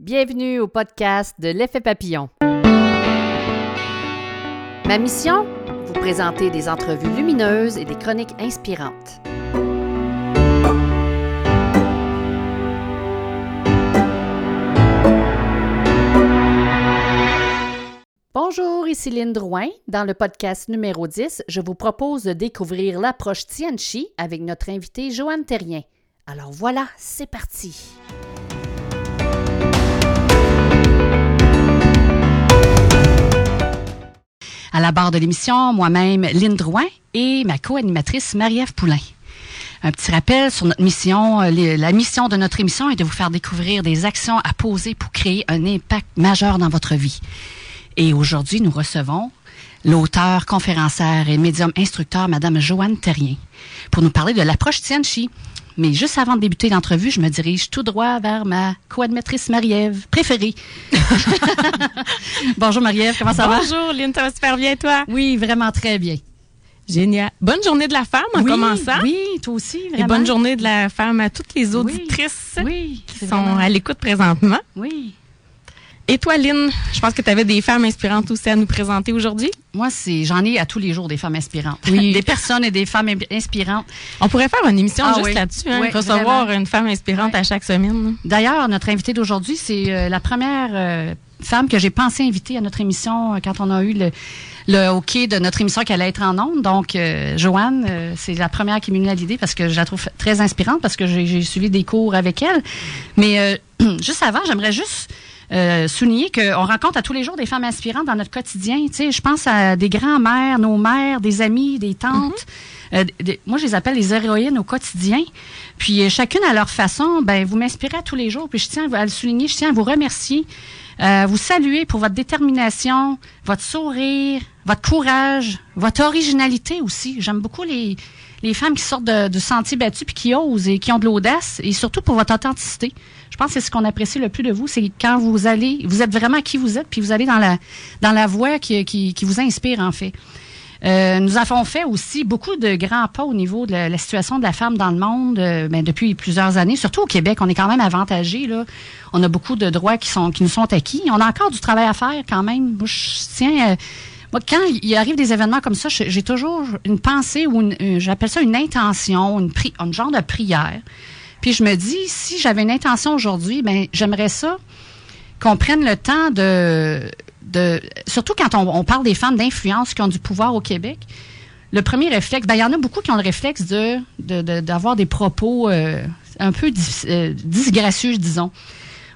Bienvenue au podcast de l'effet papillon. Ma mission? Vous présenter des entrevues lumineuses et des chroniques inspirantes. Bonjour, ici Lynne Drouin. Dans le podcast numéro 10, je vous propose de découvrir l'approche Tianchi avec notre invité Joanne Terrien. Alors voilà, c'est parti. À la barre de l'émission, moi-même, Lynne Drouin et ma co-animatrice Marie-Ève Poulain. Un petit rappel sur notre mission. Euh, la mission de notre émission est de vous faire découvrir des actions à poser pour créer un impact majeur dans votre vie. Et aujourd'hui, nous recevons l'auteur, conférencière et médium instructeur, Madame Joanne Terrien, pour nous parler de l'approche Tianchi. Mais juste avant de débuter l'entrevue, je me dirige tout droit vers ma co-admettrice Marie-Ève, préférée. Bonjour Marie-Ève, comment ça va? Bonjour Lynn, ça va super bien toi? Oui, vraiment très bien. Génial. Bonne journée de la femme en commençant. Oui, toi aussi, vraiment. Et bonne journée de la femme à toutes les auditrices qui sont à l'écoute présentement. Oui. Et toi, Lynn, je pense que tu avais des femmes inspirantes aussi à nous présenter aujourd'hui. Moi, c'est j'en ai à tous les jours des femmes inspirantes. Oui. des personnes et des femmes inspirantes. On pourrait faire une émission ah juste là-dessus, hein, recevoir une femme inspirante à chaque semaine. D'ailleurs, notre invitée d'aujourd'hui, c'est euh, la première euh, femme que j'ai pensé inviter à notre émission euh, quand on a eu le, le hockey de notre émission qui allait être en ondes. Donc, Joanne, c'est la première qui m'est venue à l'idée parce que je la trouve très inspirante parce que j'ai suivi des cours avec elle. Mais juste avant, j'aimerais juste euh, souligner qu'on rencontre à tous les jours des femmes inspirantes dans notre quotidien. Tu sais, je pense à des grands-mères, nos mères, des amis, des tantes. Mhm. euh, moi, je les appelle les héroïnes au quotidien. Puis euh, chacune à leur façon, ben vous m'inspirez à tous les jours. Puis je tiens à le souligner, je tiens à vous remercier, euh, vous saluer pour votre détermination, votre sourire, votre courage, votre originalité aussi. J'aime beaucoup les les femmes qui sortent de, de sentiers battus puis qui osent et qui ont de l'audace et surtout pour votre authenticité. Je pense que c'est ce qu'on apprécie le plus de vous, c'est quand vous allez, vous êtes vraiment qui vous êtes puis vous allez dans la dans la voie qui, qui, vous inspire en fait. Euh, nous avons fait aussi beaucoup de grands pas au niveau de la, situation de la femme dans le monde euh, ben, depuis plusieurs années, surtout au Québec. On est quand même avantagé. Là. On a beaucoup de droits qui sont qui nous sont acquis. On a encore du travail à faire quand même. Je tiens euh, quand il arrive des événements comme ça, j'ai toujours une pensée ou j'appelle ça une intention, une, une genre de prière. Puis je me dis, si j'avais une intention aujourd'hui, ben j'aimerais ça qu'on prenne le temps de, de surtout quand on, parle des femmes d'influence qui ont du pouvoir au Québec. Le premier réflexe, ben il y en a beaucoup qui ont le réflexe de d'avoir des propos euh, un peu euh, disgracieux, disons.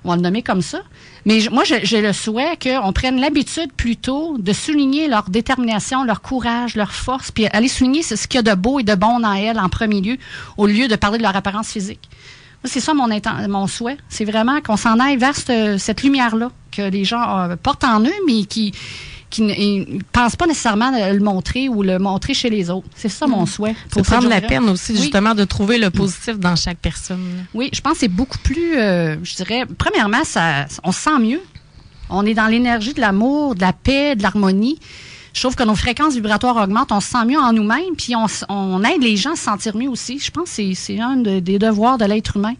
On va le nommer comme ça. Mais moi, j'ai le souhait qu'on prenne l'habitude plutôt de souligner leur détermination, leur courage, leur force, puis aller souligner ce qu'il y a de beau et de bon dans elles en premier lieu, au lieu de parler de leur apparence physique. C'est ça mon, mon souhait. C'est vraiment qu'on s'en aille vers cette, lumière-là que les gens euh, portent en eux, mais qui qui ne pensent pas nécessairement le montrer ou le montrer chez les autres. C'est ça mon mm. souhait. Pour prendre la peine aussi, justement, de trouver le positif dans chaque personne. Oui, je pense que c'est beaucoup plus, euh, je dirais, premièrement, ça, on se sent mieux. On est dans l'énergie de l'amour, de la paix, de l'harmonie. Je trouve que nos fréquences vibratoires augmentent, on se sent mieux en nous-mêmes, puis on, on, aide les gens à se sentir mieux aussi. Je pense que c'est un des devoirs de l'être humain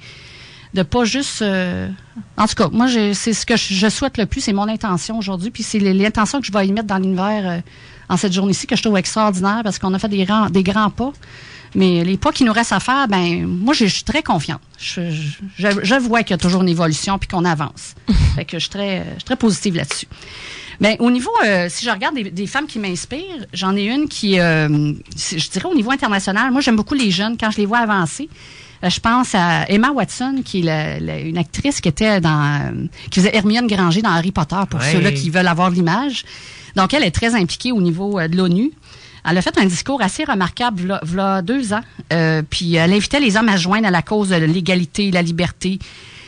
de pas juste. Euh, en tout cas, moi, c'est ce que je, souhaite le plus, c'est mon intention aujourd'hui, puis c'est l'intention que je vais y mettre dans l'univers euh, en cette journée-ci que je trouve extraordinaire parce qu'on a fait des grands, des grands pas. Mais les pas qui nous restent à faire, ben moi, je, suis très confiante. Je, je, vois qu'il y a toujours une évolution puis qu'on avance. fait que je suis très, je suis très positive là-dessus. Ben, au niveau, euh, si je regarde des, femmes qui m'inspirent, j'en ai une qui, je dirais au niveau international, moi j'aime beaucoup les jeunes quand je les vois avancer. Euh, je pense à Emma Watson, qui est une actrice qui était dans, qui faisait Hermione Granger dans Harry Potter, pour ceux-là qui veulent avoir l'image. Donc, elle est très impliquée au niveau euh, de l'ONU. Elle a fait un discours assez remarquable il y a deux ans. Euh, puis elle invitait les hommes à joindre à la cause de l'égalité, la liberté,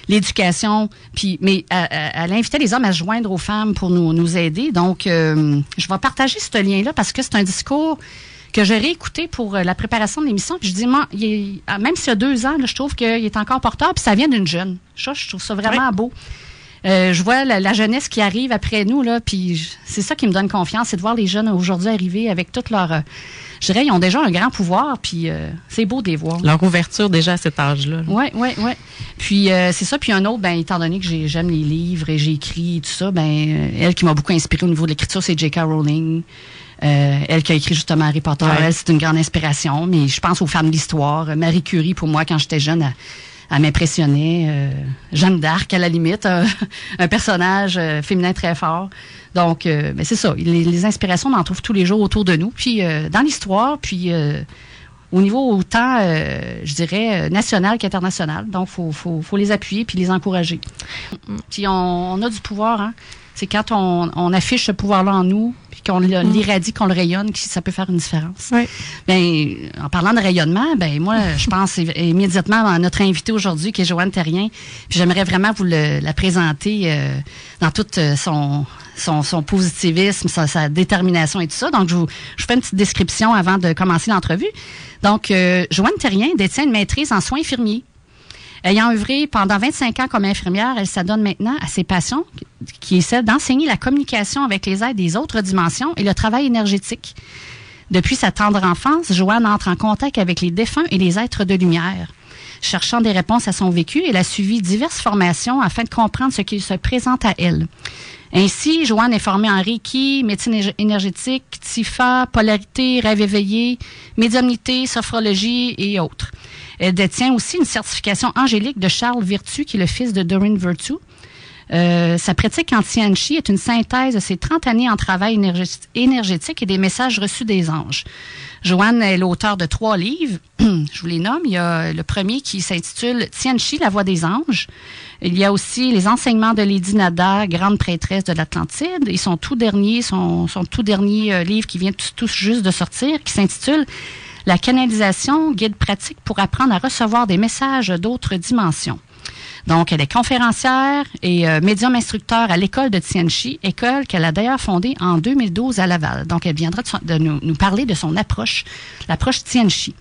l'éducation. Puis, mais elle, invitait les hommes à joindre aux femmes pour nous, nous aider. Donc, je vais partager ce lien-là parce que c'est un discours que j'ai réécouté pour euh, la préparation de l'émission. Puis je dis, ah, même s'il y a deux ans, je trouve qu'il est encore porteur, puis ça vient d'une jeune. je trouve ça vraiment beau. euh, je vois la, jeunesse qui arrive après nous, là, puis c'est ça qui me donne confiance, c'est de voir les jeunes aujourd'hui arriver avec toute leur... Euh, je dirais, ils ont déjà un grand pouvoir, puis euh, c'est beau de les voir. Leur ouverture déjà à cet âge-là. Oui, oui, oui. Puis c'est ça. Puis un autre, ben, étant donné que j'aime les livres et j'ai écrit tout ça, ben, elle qui m'a beaucoup inspiré au niveau de l'écriture, c'est J.K. Rowling. Elle qui a écrit justement Harry Potter, elle, c'est une grande inspiration. Mais je pense aux femmes de l'histoire. Marie Curie, pour moi, quand j'étais jeune, elle m'impressionnait. Euh, Jeanne d'Arc, à la limite, un personnage euh, féminin très fort. Donc, euh, ben, c'est ça. Les, inspirations, on en trouve tous les jours autour de nous. Puis, dans l'histoire, puis au niveau autant, je dirais, national qu'international. Donc, il faut, faut, les appuyer puis les encourager. Puis, on, a du pouvoir. Hein. C'est quand on, on affiche ce pouvoir-là en nous, qu'on mm. l'irradie, qu'on le rayonne, que ça peut faire une différence. Oui. Ben, en parlant de rayonnement, ben moi, je pense immédiatement à notre invité aujourd'hui, qui est Joanne Terrien. Puis j'aimerais vraiment vous la présenter euh, dans tout euh, son, son, positivisme, sa, détermination et tout ça. Donc, je vous, je fais une petite description avant de commencer l'entrevue. Donc, euh, Joanne Terrien détient une maîtrise en soins infirmiers Ayant œuvré pendant 25 ans comme infirmière, elle s'adonne maintenant à ses passions, qui est celle d'enseigner la communication avec les aides des autres dimensions et le travail énergétique. Depuis sa tendre enfance, Joanne entre en contact avec les défunts et les êtres de lumière. Cherchant des réponses à son vécu, elle a suivi diverses formations afin de comprendre ce qui se présente à elle. Ainsi, Joanne est formée en Reiki, médecine énergétique, TIFA, polarité, rêve éveillé, médiumnité, sophrologie et autres. Elle détient aussi une certification angélique de Charles Virtu, qui est le fils de Doreen Virtu. Euh, sa pratique en Tianchi est une synthèse de ses 30 années en travail énergétique et des messages reçus des anges. Joanne est l'auteur de trois livres. Je vous les nomme. Il y a le premier qui s'intitule Tianchi, la voix des anges? Il y a aussi les enseignements de Lady Nada, grande prêtresse de l'Atlantide, et son tout dernier, son, tout dernier euh, livre qui vient tout juste de sortir, qui s'intitule la canalisation, guide pratique pour apprendre à recevoir des messages d'autres dimensions. Donc, elle est conférencière et euh, médium instructeur à l'école de Tianchi, école qu'elle a d'ailleurs fondée en 2012 à Laval. Donc, elle viendra de, nous, parler de son approche, l'approche Tianchi.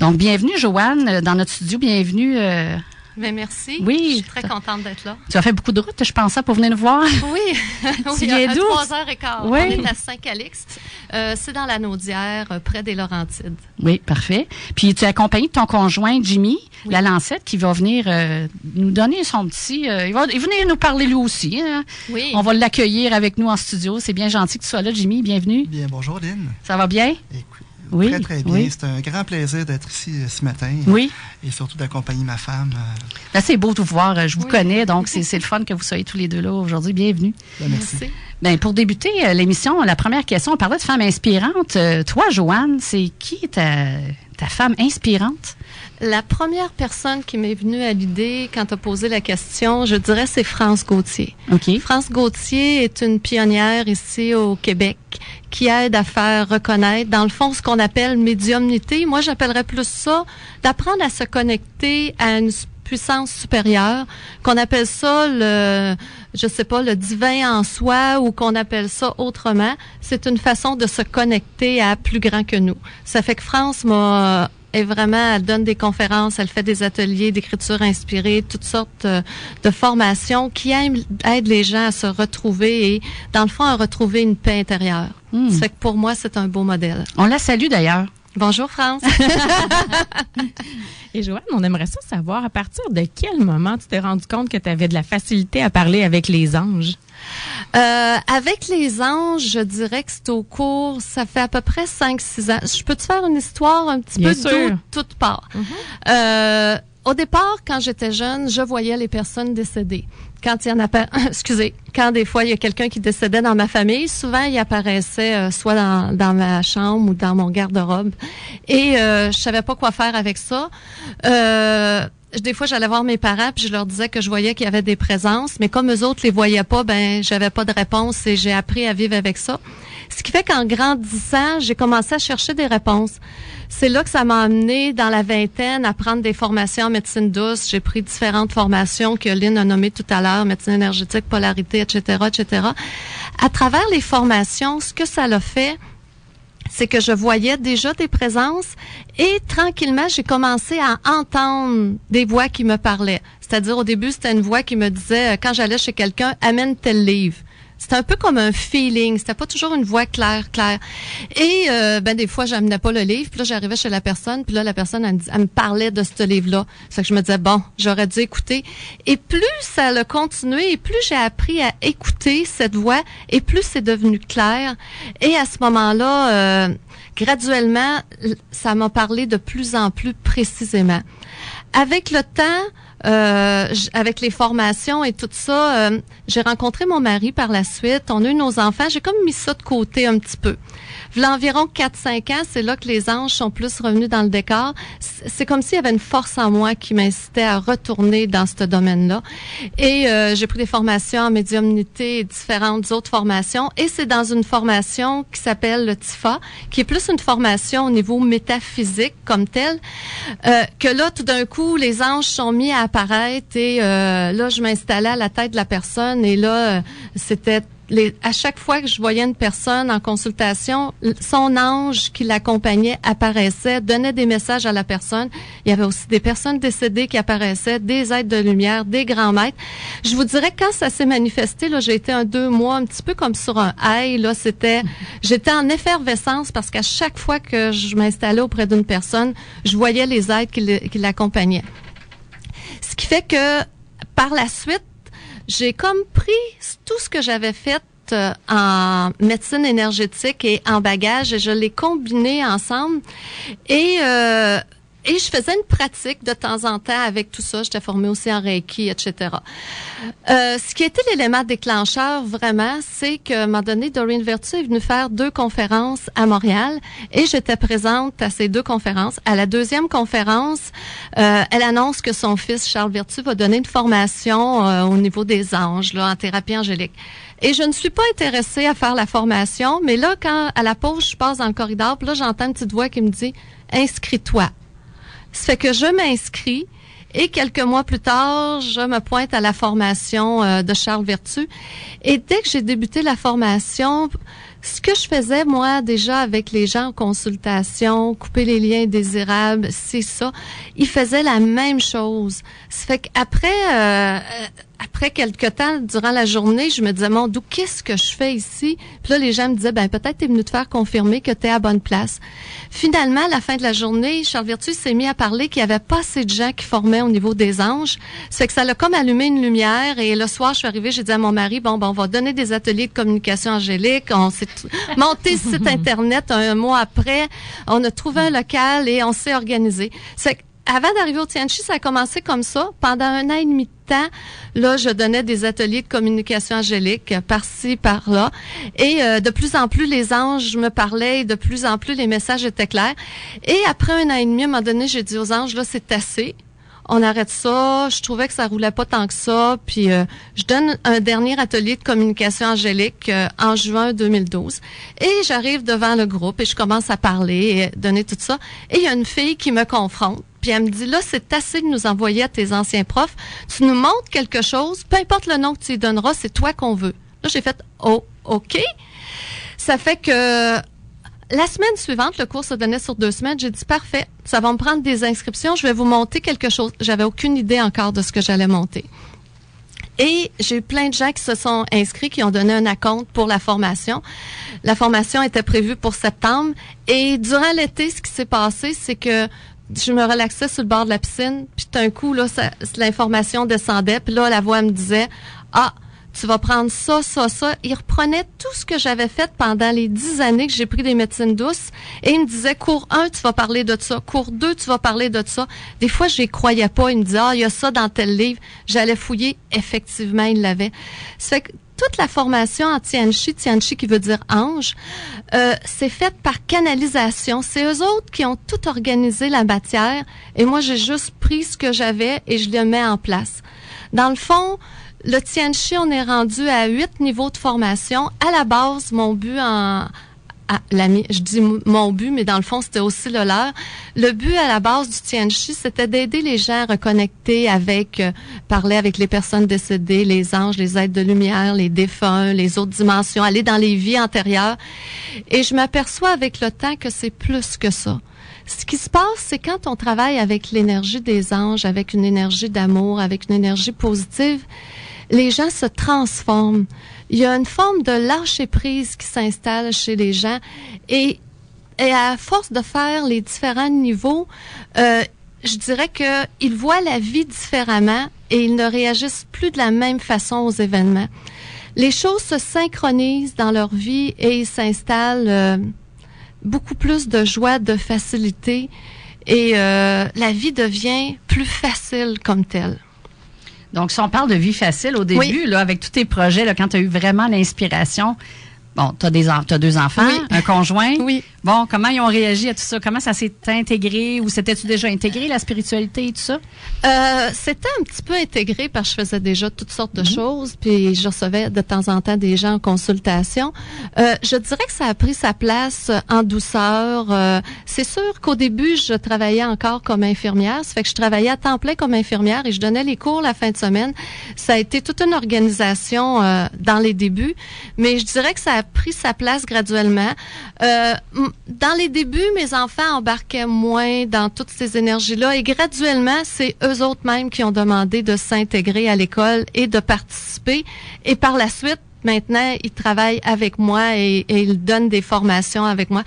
Donc, bienvenue, Joanne, dans notre studio. Bienvenue euh, mais merci. Oui. Je suis très contente d'être là. Tu as fait beaucoup de route, je pensais, pour venir nous voir. Oui. tu viens d'où? Trois heures et quart. Oui. On est à Saint-Calix. Euh, c'est dans la Naudière, euh, près des Laurentides. Oui, parfait. Puis tu es accompagné de ton conjoint Jimmy, la Lancette, qui va venir euh, nous donner son petit... il va venir nous parler lui aussi. Hein. Oui. On va l'accueillir avec nous en studio. C'est bien gentil que tu sois là, Jimmy. Bienvenue. Bien, bonjour, Lynn. Ça va bien? Écoute, oui, très, très bien. C'est un grand plaisir d'être ici euh, ce matin. Oui. Et surtout d'accompagner ma femme. Euh. c'est beau de vous voir. Euh, je vous connais, donc c'est le fun que vous soyez tous les deux là aujourd'hui. Bienvenue. Ben, merci. Ben, pour débuter l'émission, la première question, on parlait de femmes inspirantes. toi, Joanne, c'est qui ta, ta femme inspirante? La première personne qui m'est venue à l'idée quand tu as posé la question, je dirais, c'est France Gauthier. OK. France Gauthier est une pionnière ici au Québec qui aide à faire reconnaître, dans le fond, ce qu'on appelle médiumnité. Moi, j'appellerais plus ça d'apprendre à se connecter à une puissance supérieure, qu'on appelle ça le, je sais pas, le divin en soi ou qu'on appelle ça autrement. C'est une façon de se connecter à plus grand que nous. Ça fait que France m'a est vraiment, elle donne des conférences, elle fait des ateliers d'écriture inspirée, toutes sortes euh, de formations qui aident les gens à se retrouver et, dans le fond, à retrouver une paix intérieure. Hmm. Ça fait que pour moi, c'est un beau modèle. On la salue d'ailleurs. Bonjour France. Et Joanne, on aimerait ça savoir à partir de quel moment tu t'es rendu compte que tu avais de la facilité à parler avec les anges? Euh, avec les anges, je dirais que c'est au cours, ça fait à peu près 5-6 ans. Je peux te faire une histoire un petit peu d'où toute part. Mhm. euh, au départ, quand j'étais jeune, je voyais les personnes décédées. Quand il y en a pas, excusez, quand des fois il y a quelqu'un qui décédait dans ma famille, souvent il apparaissait euh, soit dans, dans, ma chambre ou dans mon garde-robe, et euh, je savais pas quoi faire avec ça. Euh, des fois, j'allais voir mes parents puis je leur disais que je voyais qu'il y avait des présences, mais comme eux autres les voyaient pas, ben j'avais pas de réponse et j'ai appris à vivre avec ça. Ce qui fait qu'en grandissant, j'ai commencé à chercher des réponses. C'est là que ça m'a amené dans la vingtaine à prendre des formations en médecine douce. J'ai pris différentes formations que Lynn a nommées tout à l'heure, médecine énergétique, polarité, etc., etc. À travers les formations, ce que ça l'a fait, c'est que je voyais déjà des présences et tranquillement, j'ai commencé à entendre des voix qui me parlaient. C'est-à-dire, au début, c'était une voix qui me disait, euh, quand j'allais chez quelqu'un, amène tel livre. C'était un peu comme un feeling. C'était pas toujours une voix claire, claire. Et euh, ben des fois, j'amenais pas le livre. Puis là, j'arrivais chez la personne. Puis là, la personne, elle, me parlait de ce livre-là. C'est que je me disais bon, j'aurais dû écouter. Et plus ça a continué, et plus j'ai appris à écouter cette voix, et plus c'est devenu clair. Et à ce moment-là, euh, graduellement, ça m'a parlé de plus en plus précisément. Avec le temps, euh, avec les formations et tout ça, euh, j'ai rencontré mon mari par la suite. On a eu nos enfants. J'ai comme mis ça de côté un petit peu. L'environ 4-5 ans, c'est là que les anges sont plus revenus dans le décor. C'est comme s'il y avait une force en moi qui m'incitait à retourner dans ce domaine-là. Et euh, j'ai pris des formations en médiumnité et différentes autres formations. Et c'est dans une formation qui s'appelle le TIFA, qui est plus une formation au niveau métaphysique comme telle, euh, que là, tout d'un coup, les anges sont mis à apparaître et euh, là, je m'installais à la tête de la personne et là, c'était à chaque fois que je voyais une personne en consultation, son ange qui l'accompagnait apparaissait, donnait des messages à la personne. Il y avait aussi des personnes décédées qui apparaissaient, des êtres de lumière, des grands maîtres. Je vous dirais quand ça s'est manifesté, là, j'ai été un deux mois, un petit peu comme sur un high. Là, c'était, j'étais en effervescence parce qu'à chaque fois que je m'installais auprès d'une personne, je voyais les êtres qui l'accompagnaient. Ce qui fait que par la suite, j'ai comme pris tout ce que j'avais fait euh, en médecine énergétique et en bagage et je l'ai combiné ensemble. Et euh, et je faisais une pratique de temps en temps avec tout ça. J'étais formée aussi en Reiki, etc. Euh, ce qui était l'élément déclencheur vraiment, c'est qu'à un moment donné, Doreen Vertu est venue faire deux conférences à Montréal et j'étais présente à ces deux conférences. À la deuxième conférence, euh, elle annonce que son fils Charles Vertu va donner une formation euh, au niveau des anges, là, en thérapie angélique. Et je ne suis pas intéressée à faire la formation, mais là, quand à la pause, je passe dans le corridor, puis là, j'entends une petite voix qui me dit Inscris-toi. Ça fait que je m'inscris et quelques mois plus tard, je me pointe à la formation euh, de Charles Vertu. Et dès que j'ai débuté la formation, ce que je faisais, moi, déjà avec les gens en consultation, couper les liens indésirables, c'est ça. Ils faisaient la même chose. Ça fait qu'après, euh, après quelques temps, durant la journée, je me disais, mon d'où qu'est-ce que je fais ici? Puis là, les gens me disaient, ben peut-être t'es venu te faire confirmer que tu es à bonne place. Finalement, à la fin de la journée, Charles Vertu s'est mis à parler qu'il y avait pas assez de gens qui formaient au niveau des anges. C'est que ça l'a comme allumé une lumière. Et le soir, je suis arrivée, j'ai dit à mon mari, bon, ben on va donner des ateliers de communication angélique. On s'est monté site Internet un mois après. On a trouvé un local et on s'est organisé. C'est avant d'arriver au Tianchi, ça a commencé comme ça. Pendant un an et demi de temps, là, je donnais des ateliers de communication angélique par-ci, par-là. Et euh, de plus en plus, les anges me parlaient et de plus en plus, les messages étaient clairs. Et après un an et demi, à un moment donné, j'ai dit aux anges, là, c'est assez. On arrête ça. Je trouvais que ça roulait pas tant que ça. Puis euh, je donne un dernier atelier de communication angélique euh, en juin 2012. Et j'arrive devant le groupe et je commence à parler et donner tout ça. Et il y a une fille qui me confronte elle me dit, là, c'est assez de nous envoyer à tes anciens profs. Tu nous montres quelque chose, peu importe le nom que tu lui donneras, c'est toi qu'on veut. Là, j'ai fait, oh, OK. Ça fait que la semaine suivante, le cours se donnait sur deux semaines. J'ai dit, parfait, ça va me prendre des inscriptions. Je vais vous monter quelque chose. J'avais aucune idée encore de ce que j'allais monter. Et j'ai eu plein de gens qui se sont inscrits, qui ont donné un acompte pour la formation. La formation était prévue pour septembre. Et durant l'été, ce qui s'est passé, c'est que je me relaxais sur le bord de la piscine, puis d'un coup, là, l'information descendait, puis là, la voix me disait, ah, tu vas prendre ça, ça, ça. Il reprenait tout ce que j'avais fait pendant les dix années que j'ai pris des médecines douces et il me disait, cours 1, tu vas parler de ça. Cours 2, tu vas parler de ça. Des fois, je croyais pas. Il me disait, ah, il y a ça dans tel livre. J'allais fouiller. Effectivement, il l'avait. Toute la formation en Tianchi, Tianchi qui veut dire ange, euh, c'est faite par canalisation. C'est eux autres qui ont tout organisé la matière et moi j'ai juste pris ce que j'avais et je le mets en place. Dans le fond, le Tianchi, on est rendu à huit niveaux de formation. À la base, mon but en, ah, je dis mon but, mais dans le fond, c'était aussi le leur. Le but à la base du Tianchi, c'était d'aider les gens à reconnecter avec, euh, parler avec les personnes décédées, les anges, les êtres de lumière, les défunts, les autres dimensions, aller dans les vies antérieures. Et je m'aperçois avec le temps que c'est plus que ça. Ce qui se passe, c'est quand on travaille avec l'énergie des anges, avec une énergie d'amour, avec une énergie positive, les gens se transforment. Il y a une forme de lâcher prise qui s'installe chez les gens et, et à force de faire les différents niveaux, euh, je dirais qu'ils voient la vie différemment et ils ne réagissent plus de la même façon aux événements. Les choses se synchronisent dans leur vie et ils s'installent euh, beaucoup plus de joie, de facilité et euh, la vie devient plus facile comme telle. Donc, si on parle de vie facile au début, là, avec tous tes projets, là, quand tu as eu vraiment l'inspiration, Bon, tu as, deux enfants, un conjoint. Oui. Bon, comment ils ont réagi à tout ça? Comment ça s'est intégré? Ou c'était-tu déjà intégré, la spiritualité et tout ça? Euh, c'était un petit peu intégré parce que je faisais déjà toutes sortes de mhm. choses, puis je recevais de temps en temps des gens en consultation. Euh, je dirais que ça a pris sa place en douceur. Euh, c'est sûr qu'au début, je travaillais encore comme infirmière. Ça fait que je travaillais à temps plein comme infirmière et je donnais les cours la fin de semaine. Ça a été toute une organisation euh, dans les débuts, mais je dirais que ça a pris sa place graduellement. Euh, dans les débuts, mes enfants embarquaient moins dans toutes ces énergies-là et graduellement, c'est eux autres mêmes qui ont demandé de s'intégrer à l'école et de participer. Et par la suite, maintenant, ils travaillent avec moi et, ils donnent des formations avec moi.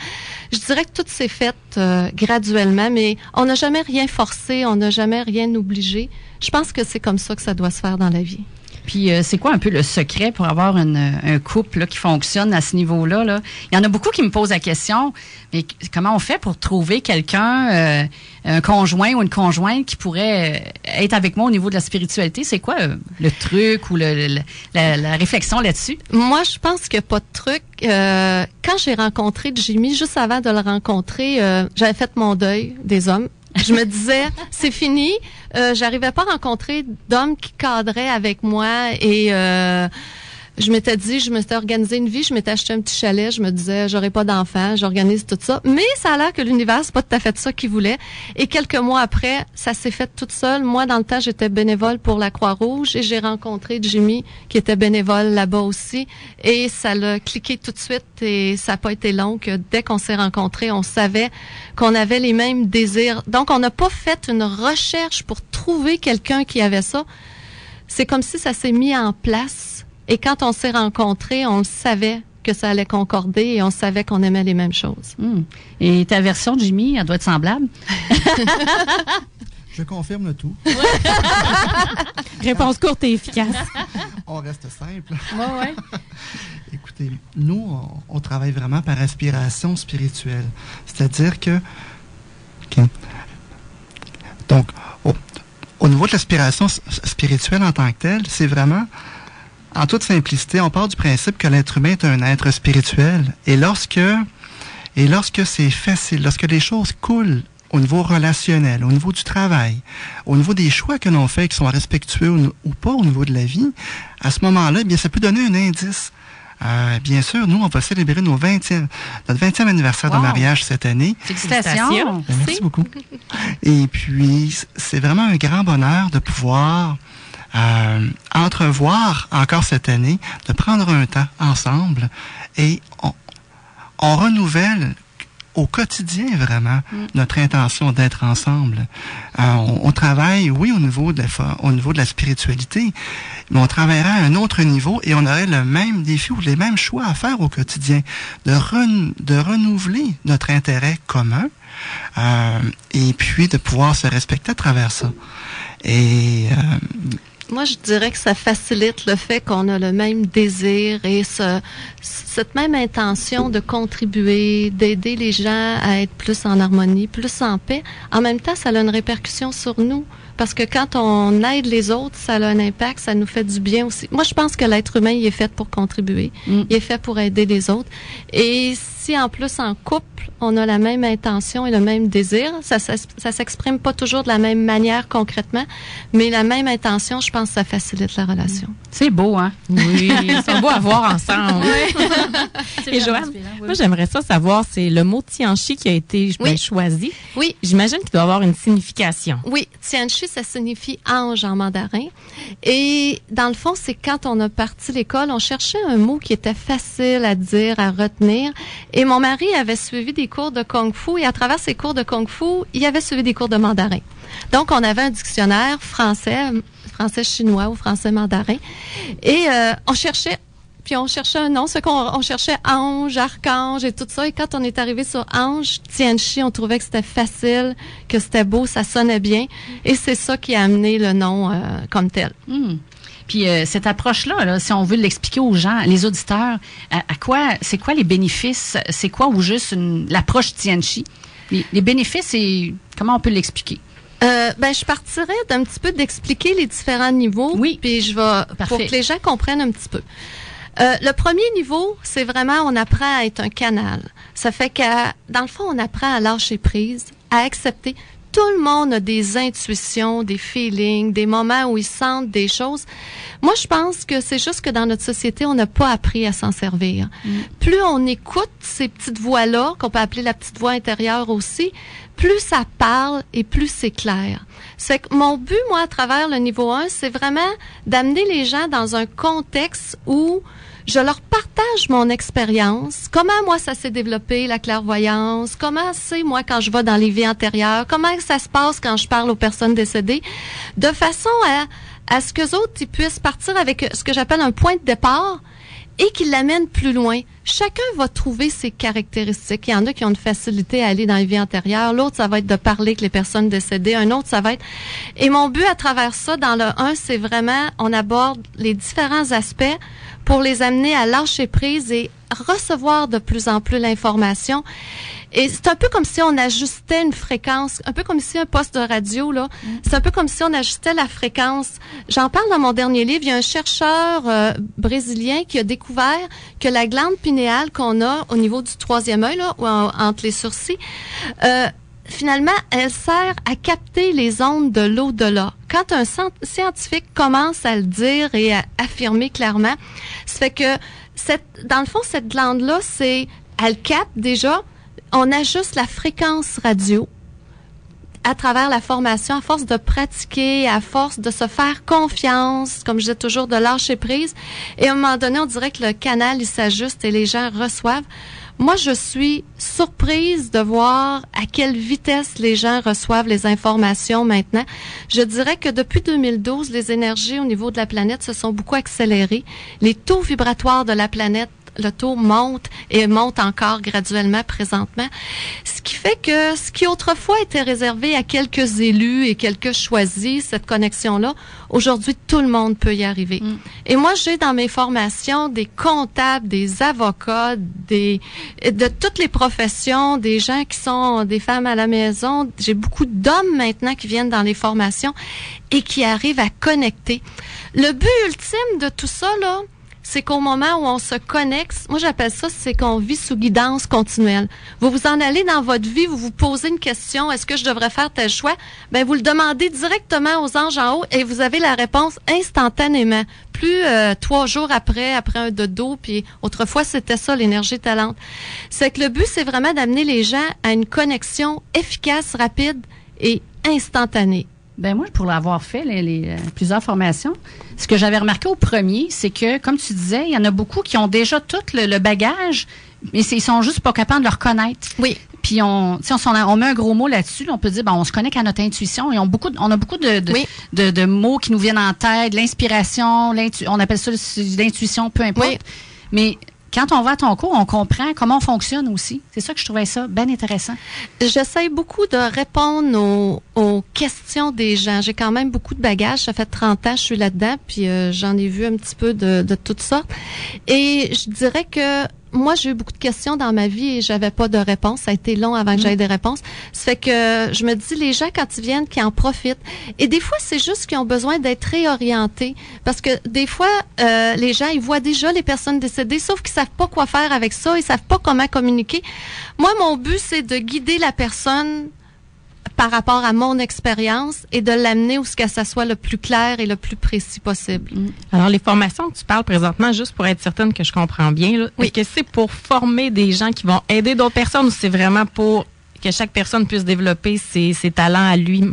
Je dirais que tout s'est fait euh, graduellement, mais on n'a jamais rien forcé, on n'a jamais rien obligé. Je pense que c'est comme ça que ça doit se faire dans la vie. Puis euh, c'est quoi un peu le secret pour avoir un couple qui fonctionne à ce niveau-là? Là? Il y en a beaucoup qui me posent la question, mais comment on fait pour trouver quelqu'un, euh, un conjoint ou une conjointe qui pourrait euh, être avec moi au niveau de la spiritualité? C'est quoi le truc ou le, la, réflexion là-dessus? Moi, je pense qu'il n'y a pas de truc. quand j'ai rencontré Jimmy, juste avant de le rencontrer, j'avais fait mon deuil des hommes je me disais, c'est fini. Euh, J'arrivais pas à rencontrer d'hommes qui cadraient avec moi et euh, je m'étais dit, je me suis organisé une vie, je m'étais acheté un petit chalet, je me disais, j'aurais pas d'enfants, j'organise tout ça. Mais ça a l'air que l'univers, c'est pas tout à fait ça qu'il voulait. Et quelques mois après, ça s'est fait toute seule. Moi, dans le temps, j'étais bénévole pour la Croix-Rouge et j'ai rencontré Jimmy, qui était bénévole là-bas aussi. Et ça l'a cliqué tout de suite et ça n'a pas été long que dès qu'on s'est rencontrés, on savait qu'on avait les mêmes désirs. Donc, on n'a pas fait une recherche pour trouver quelqu'un qui avait ça. C'est comme si ça s'est mis en place et quand on s'est rencontrés, on savait que ça allait concorder et on savait qu'on aimait les mêmes choses. Hmm. Et ta version, Jimmy, elle doit être semblable? Je confirme le tout. Réponse courte et efficace. on reste simple. Ouais, ouais. Écoutez, nous, on, travaille vraiment par aspiration spirituelle. C'est-à-dire que. donc, au, au, niveau de l'aspiration spirituelle en tant que telle, c'est vraiment en toute simplicité, on part du principe que l'être humain est un être spirituel. Et lorsque, et lorsque c'est facile, lorsque les choses coulent au niveau relationnel, au niveau du travail, au niveau des choix que l'on fait qui sont respectueux ou, pas au niveau de la vie, à ce moment-là, eh bien, ça peut donner un indice. Euh, bien sûr, nous, on va célébrer nos 20e, notre 20e anniversaire de mariage cette année. Félicitations. Merci beaucoup. Et puis, c'est vraiment un grand bonheur de pouvoir euh, entrevoir encore cette année, de prendre un temps ensemble et on, on renouvelle au quotidien vraiment mm. notre intention d'être ensemble. Euh, on, on, travaille, oui, au niveau de la, au niveau de la spiritualité, mais on travaillera à un autre niveau et on aurait le même défi ou les mêmes choix à faire au quotidien, de, de renouveler notre intérêt commun euh, et puis de pouvoir se respecter à travers ça. Et euh, moi, je dirais que ça facilite le fait qu'on a le même désir et ce, cette même intention de contribuer, d'aider les gens à être plus en harmonie, plus en paix. En même temps, ça a une répercussion sur nous. Parce que quand on aide les autres, ça a un impact, ça nous fait du bien aussi. Moi, je pense que l'être humain, il est fait pour contribuer. Mm. Il est fait pour aider les autres. Et si en plus en couple, on a la même intention et le même désir, ça, ça, s'exprime pas toujours de la même manière concrètement, mais la même intention, je pense, ça facilite la relation. C'est beau, hein? Oui, c'est beau à voir ensemble. et Joanne, moi, j'aimerais ça savoir, c'est le mot Tianchi qui a été ben, choisi. Oui. J'imagine qu'il doit avoir une signification. Oui, Tianchi, ça signifie ange en mandarin. Et dans le fond, c'est quand on a parti l'école, on cherchait un mot qui était facile à dire, à retenir. Et mon mari avait suivi des cours de kung fu et à travers ces cours de kung fu, il avait suivi des cours de mandarin. Donc, on avait un dictionnaire français, français chinois ou français mandarin. Et euh, on cherchait puis on cherchait un nom, c'est qu'on on cherchait ange, archange et tout ça. Et quand on est arrivé sur ange, Tianchi, on trouvait que c'était facile, que c'était beau, ça sonnait bien. Et c'est ça qui a amené le nom euh, comme tel. Hmm. Puis euh, cette approche-là, si on veut l'expliquer aux gens, les auditeurs, à, quoi, c'est quoi les bénéfices, c'est quoi ou juste l'approche Tianchi? Les, les bénéfices et comment on peut l'expliquer? Euh, ben, je partirais d'un petit peu d'expliquer les différents niveaux. Oui. Puis je vais, pour que les gens comprennent un petit peu. Euh, le premier niveau, c'est vraiment on apprend à être un canal. Ça fait que dans le fond, on apprend à lâcher prise, à accepter. Tout le monde a des intuitions, des feelings, des moments où ils sentent des choses. Moi, je pense que c'est juste que dans notre société, on n'a pas appris à s'en servir. Mm. Plus on écoute ces petites voix-là, qu'on peut appeler la petite voix intérieure aussi, plus ça parle et plus c'est clair. C'est que mon but, moi, à travers le niveau 1, c'est vraiment d'amener les gens dans un contexte où je leur partage mon expérience, comment moi ça s'est développé, la clairvoyance, comment c'est moi quand je vais dans les vies antérieures, comment ça se passe quand je parle aux personnes décédées, de façon à, ce que autres ils puissent partir avec ce que j'appelle un point de départ et qu'ils l'amènent plus loin. Chacun va trouver ses caractéristiques. Il y en a qui ont une facilité à aller dans les vies antérieures. L'autre, ça va être de parler avec les personnes décédées. Un autre, ça va être... Et mon but à travers ça, dans le 1, c'est vraiment, on aborde les différents aspects pour les amener à lâcher prise et recevoir de plus en plus l'information. Et c'est un peu comme si on ajustait une fréquence, un peu comme si un poste de radio, là. Mm. C'est un peu comme si on ajustait la fréquence. J'en parle dans mon dernier livre. Il y a un chercheur euh, brésilien qui a découvert que la glande pinéale qu'on a au niveau du troisième œil, là, ou entre les sourcils, euh, finalement, elle sert à capter les ondes de l'au-delà. Quand un scientifique commence à le dire et à affirmer clairement, ça fait que dans le fond, cette glande-là, c'est, elle capte déjà, on ajuste la fréquence radio à travers la formation, à force de pratiquer, à force de se faire confiance, comme je dis toujours, de lâcher prise. Et à un moment donné, on dirait que le canal, il s'ajuste et les gens reçoivent. Moi, je suis surprise de voir à quelle vitesse les gens reçoivent les informations maintenant. Je dirais que depuis 2012, les énergies au niveau de la planète se sont beaucoup accélérées. Les taux vibratoires de la planète le taux monte et monte encore graduellement présentement. Ce qui fait que ce qui autrefois était réservé à quelques élus et quelques choisis, cette connexion-là, aujourd'hui, tout le monde peut y arriver. Mm. Et moi, j'ai dans mes formations des comptables, des avocats, des, de toutes les professions, des gens qui sont des femmes à la maison. J'ai beaucoup d'hommes maintenant qui viennent dans les formations et qui arrivent à connecter. Le but ultime de tout ça, là, c'est qu'au moment où on se connecte, moi j'appelle ça, c'est qu'on vit sous guidance continuelle. Vous vous en allez dans votre vie, vous vous posez une question, est-ce que je devrais faire tel choix? Ben vous le demandez directement aux anges en haut et vous avez la réponse instantanément. Plus euh, trois jours après, après un dodo, puis autrefois c'était ça l'énergie talente. C'est que le but c'est vraiment d'amener les gens à une connexion efficace, rapide et instantanée. Ben moi, pour l'avoir fait, les, euh, plusieurs formations, ce que j'avais remarqué au premier, c'est que, comme tu disais, il y en a beaucoup qui ont déjà tout le, bagage, mais ils sont juste pas capables de le reconnaître. Oui. Puis on, on, on, met un gros mot là-dessus, on peut dire, ben, on se connecte à notre intuition et on, beaucoup, on a beaucoup de, de, de, mots qui nous viennent en tête, l'inspiration, on appelle ça l'intuition, peu importe. Oui. Mais quand on va à ton cours, on comprend comment on fonctionne aussi. C'est ça que je trouvais ça bien intéressant. J'essaie beaucoup de répondre aux, questions des gens. J'ai quand même beaucoup de bagages. Ça fait 30 ans que je suis là-dedans, puis euh, j'en ai vu un petit peu de, de toutes sortes. Et je dirais que moi, j'ai eu beaucoup de questions dans ma vie et j'avais pas de réponse. Ça a été long avant que j'aie mm. des réponses. Ça fait que je me dis, les gens, quand ils viennent, qui en profitent. Et des fois, c'est juste qu'ils ont besoin d'être réorientés. Parce que des fois, euh, les gens, ils voient déjà les personnes décédées, sauf qu'ils savent pas quoi faire avec ça. Ils savent pas comment communiquer. Moi, mon but, c'est de guider la personne par rapport à mon expérience et de l'amener où ce que ça soit le plus clair et le plus précis possible. Mm. Alors, les formations que tu parles présentement, juste pour être certaine que je comprends bien, est-ce que c'est pour former des gens qui vont aider d'autres personnes ou c'est vraiment pour que chaque personne puisse développer ses, ses talents à lui,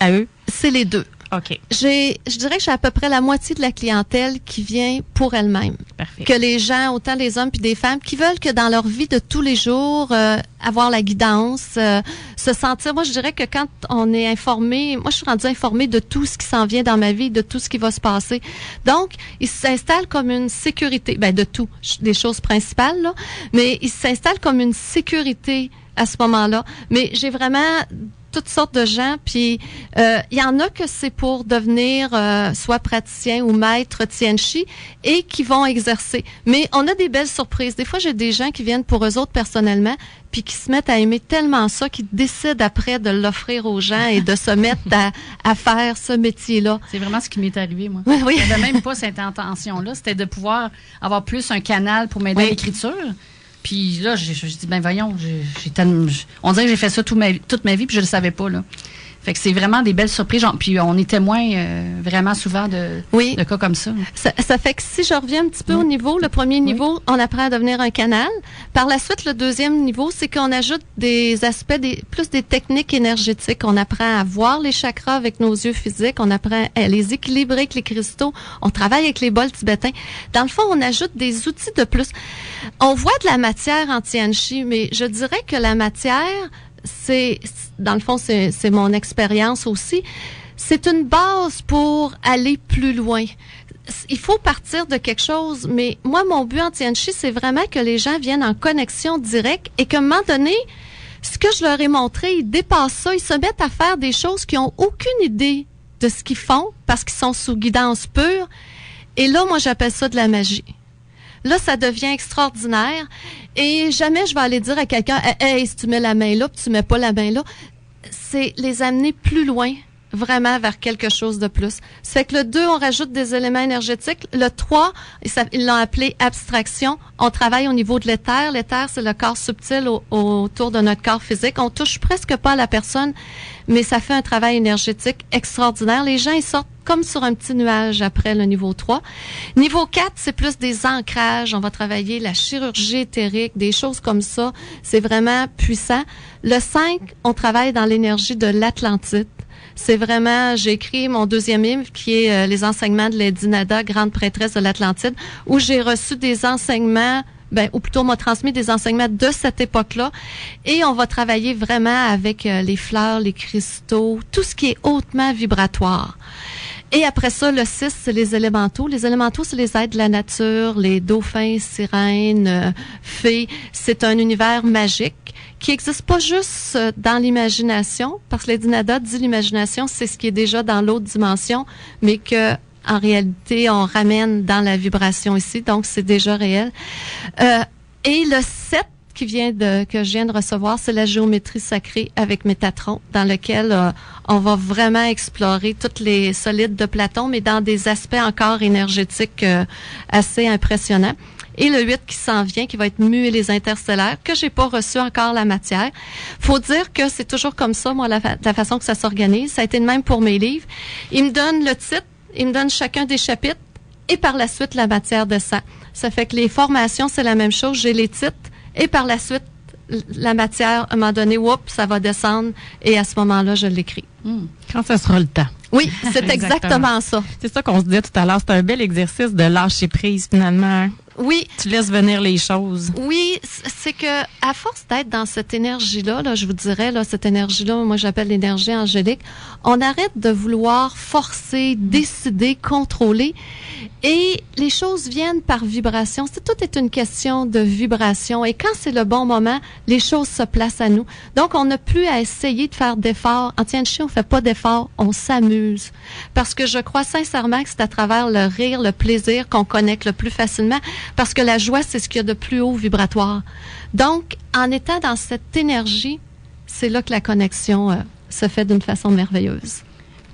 à eux? C'est les deux. OK. J'ai, je dirais que j'ai à peu près la moitié de la clientèle qui vient pour elle-même. Parfait. Que les gens, autant des hommes puis des femmes, qui veulent que dans leur vie de tous les jours, euh, avoir la guidance, euh, se sentir. Moi, je dirais que quand on est informé, moi, je suis rendue informée de tout ce qui s'en vient dans ma vie, de tout ce qui va se passer. Donc, il s'installe comme une sécurité, ben de tout, des choses principales, là, mais il s'installe comme une sécurité à ce moment-là. Mais j'ai vraiment toutes sortes de gens. Puis euh, il y en a que c'est pour devenir euh, soit praticien ou maître Tianchi et qui vont exercer. Mais on a des belles surprises. Des fois, j'ai des gens qui viennent pour eux autres personnellement puis qui se mettent à aimer tellement ça qu'ils décident après de l'offrir aux gens et de se mettre à, à faire ce métier-là. C'est vraiment ce qui m'est arrivé, moi. Oui, oui. J'avais même pas cette intention-là. C'était de pouvoir avoir plus un canal pour m'aider à l'écriture. Puis là, j'ai dit, ben voyons, j'ai on dirait que j'ai fait ça toute ma, toute ma vie, puis je le savais pas, là. Fait que c'est vraiment des belles surprises. puis on est témoin euh, vraiment souvent de, oui. de cas comme ça. ça. ça. fait que si je reviens un petit peu au niveau, le premier niveau, on apprend à devenir un canal. Par la suite, le deuxième niveau, c'est qu'on ajoute des aspects, des, plus des techniques énergétiques. On apprend à voir les chakras avec nos yeux physiques. On apprend à les équilibrer avec les cristaux. On travaille avec les bols tibétains. Dans le fond, on ajoute des outils de plus. On voit de la matière en Tianchi, mais je dirais que la matière, c'est, dans le fond, c'est mon expérience aussi. C'est une base pour aller plus loin. Il faut partir de quelque chose, mais moi, mon but en Tianchi, c'est vraiment que les gens viennent en connexion directe et qu'à un moment donné, ce que je leur ai montré, ils dépassent ça, ils se mettent à faire des choses qui ont aucune idée de ce qu'ils font parce qu'ils sont sous guidance pure. Et là, moi, j'appelle ça de la magie. Là, ça devient extraordinaire. Et jamais je vais aller dire à quelqu'un, hey, si tu mets la main là, puis tu mets pas la main là. C'est les amener plus loin, vraiment vers quelque chose de plus. C'est que le 2, on rajoute des éléments énergétiques. Le 3, ils l'ont appelé abstraction. On travaille au niveau de l'éther. L'éther, c'est le corps subtil autour de notre corps physique. On touche presque pas la personne, mais ça fait un travail énergétique extraordinaire. Les gens, ils sortent comme sur un petit nuage après le niveau 3. Niveau 4, c'est plus des ancrages. On va travailler la chirurgie éthérique, des choses comme ça. C'est vraiment puissant. Le 5, on travaille dans l'énergie de l'Atlantide. C'est vraiment, j'ai écrit mon deuxième livre qui est euh, Les enseignements de Lady Nada, grande prêtresse de l'Atlantide, où j'ai reçu des enseignements ben, ou plutôt m'a transmis des enseignements de cette époque-là. Et on va travailler vraiment avec euh, les fleurs, les cristaux, tout ce qui est hautement vibratoire. Et après ça, le 6, c'est les élémentaux. Les élémentaux, c'est les êtres de la nature, les dauphins, sirènes, euh, fées. C'est un univers magique qui n'existe pas juste euh, dans l'imagination, parce que les Dinada dit l'imagination, c'est ce qui est déjà dans l'autre dimension, mais que en réalité, on ramène dans la vibration ici, donc c'est déjà réel. Euh, et le 7, qui vient de que je viens de recevoir, c'est la géométrie sacrée avec Métatron, dans lequel euh, on va vraiment explorer toutes les solides de Platon, mais dans des aspects encore énergétiques euh, assez impressionnants. Et le 8 qui s'en vient, qui va être muet les interstellaires, que j'ai pas reçu encore la matière. Faut dire que c'est toujours comme ça, moi, la, façon que ça s'organise. Ça a été le même pour mes livres. Il me donne le titre, il me donne chacun des chapitres, et par la suite, la matière de ça. Ça fait que les formations, c'est la même chose. J'ai les titres, et par la suite, la matière, à un moment donné, oups, ça va descendre et à ce moment-là, je l'écris. Hmm. Quand ce sera le temps. Oui, c'est exactement. ça. C'est ça qu'on se disait tout à l'heure. C'est un bel exercice de lâcher prise finalement. Oui. Tu laisses venir les choses. Oui, c'est que à force d'être dans cette énergie-là, là, je vous dirais, là, cette énergie-là, moi j'appelle l'énergie angélique, on arrête de vouloir forcer, décider, contrôler, et les choses viennent par vibration. C'est tout est une question de vibration, et quand c'est le bon moment, les choses se placent à nous. Donc on n'a plus à essayer de faire d'efforts. En chien, on fait pas d'efforts, on s'amuse, parce que je crois sincèrement que c'est à travers le rire, le plaisir qu'on connecte le plus facilement parce que la joie, c'est ce qu'il y a de plus haut vibratoire. Donc, en étant dans cette énergie, c'est là que la connexion euh, se fait d'une façon merveilleuse.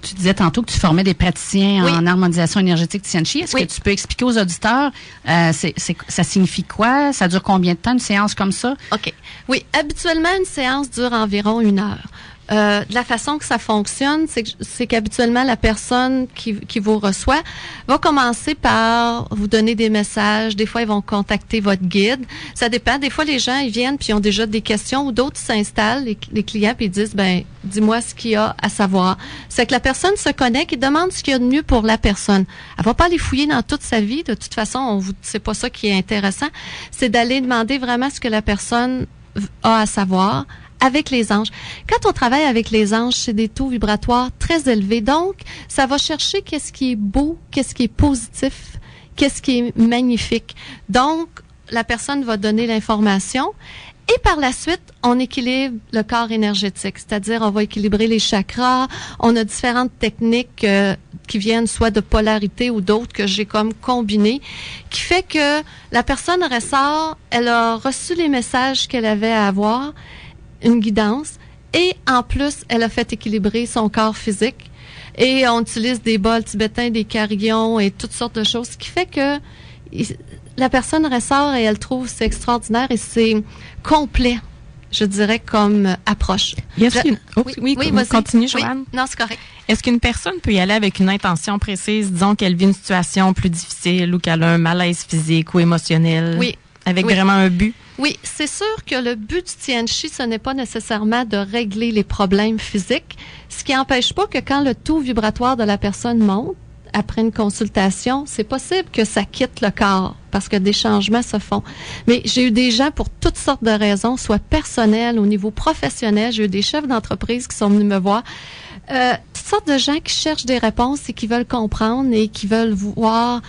Tu disais tantôt que tu formais des praticiens en harmonisation énergétique Tianchi. Est-ce que tu peux expliquer aux auditeurs, euh, ça signifie quoi? Ça dure combien de temps, une séance comme ça? OK. Oui, habituellement, une séance dure environ une heure. Euh, la façon que ça fonctionne, c'est qu'habituellement la personne qui, qui vous reçoit va commencer par vous donner des messages. Des fois, ils vont contacter votre guide. Ça dépend. Des fois, les gens ils viennent puis ils ont déjà des questions ou d'autres s'installent, les, les, clients, puis ils disent ben dis-moi ce qu'il y a à savoir. C'est que la personne se connecte et demande ce qu'il y a de mieux pour la personne. Elle va pas les fouiller dans toute sa vie. De toute façon, on vous c'est pas ça qui est intéressant. C'est d'aller demander vraiment ce que la personne a à savoir avec les anges. Quand on travaille avec les anges, c'est des taux vibratoires très élevés. Donc, ça va chercher qu'est-ce qui est beau, qu'est-ce qui est positif, qu'est-ce qui est magnifique. Donc, la personne va donner l'information et par la suite, on équilibre le corps énergétique, c'est-à-dire on va équilibrer les chakras. On a différentes techniques euh, qui viennent soit de polarité ou d'autres que j'ai comme combinées, qui fait que la personne ressort, elle a reçu les messages qu'elle avait à avoir, une guidance, et en plus, elle a fait équilibrer son corps physique. Et on utilise des bols tibétains, des carillons et toutes sortes de choses, ce qui fait que la personne ressort et elle trouve c'est extraordinaire et c'est complet je dirais, comme approche. Yes, oui, oui, oui continue, Joanne. non, c'est correct. Est-ce qu'une personne peut y aller avec une intention précise, disons qu'elle vit une situation plus difficile ou qu'elle a un malaise physique ou émotionnel? Oui. Avec vraiment un but? Oui, c'est sûr que le but du Tianchi, ce n'est pas nécessairement de régler les problèmes physiques, ce qui n'empêche pas que quand le taux vibratoire de la personne monte, après une consultation, c'est possible que ça quitte le corps parce que des changements se font. Mais j'ai eu des gens pour toutes sortes de raisons, soit personnelles, au niveau professionnel. J'ai eu des chefs d'entreprise qui sont venus me voir. Euh, sortes de gens qui cherchent des réponses et qui veulent comprendre et qui veulent voir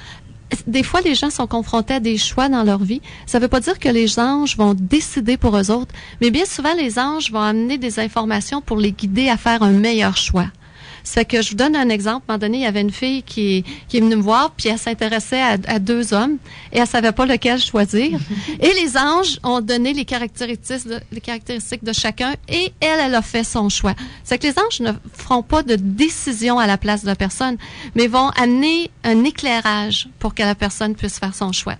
des fois, les gens sont confrontés à des choix dans leur vie. Ça ne veut pas dire que les anges vont décider pour eux autres, mais bien souvent, les anges vont amener des informations pour les guider à faire un meilleur choix. C'est que je vous donne un exemple. À un moment donné, il y avait une fille qui, qui est venue me voir, puis elle s'intéressait à, deux hommes et elle savait pas lequel choisir. et les anges ont donné les caractéristiques, de, les caractéristiques de chacun et elle, elle a fait son choix. C'est que les anges ne feront pas de décision à la place de la personne, mais vont amener un éclairage pour que la personne puisse faire son choix.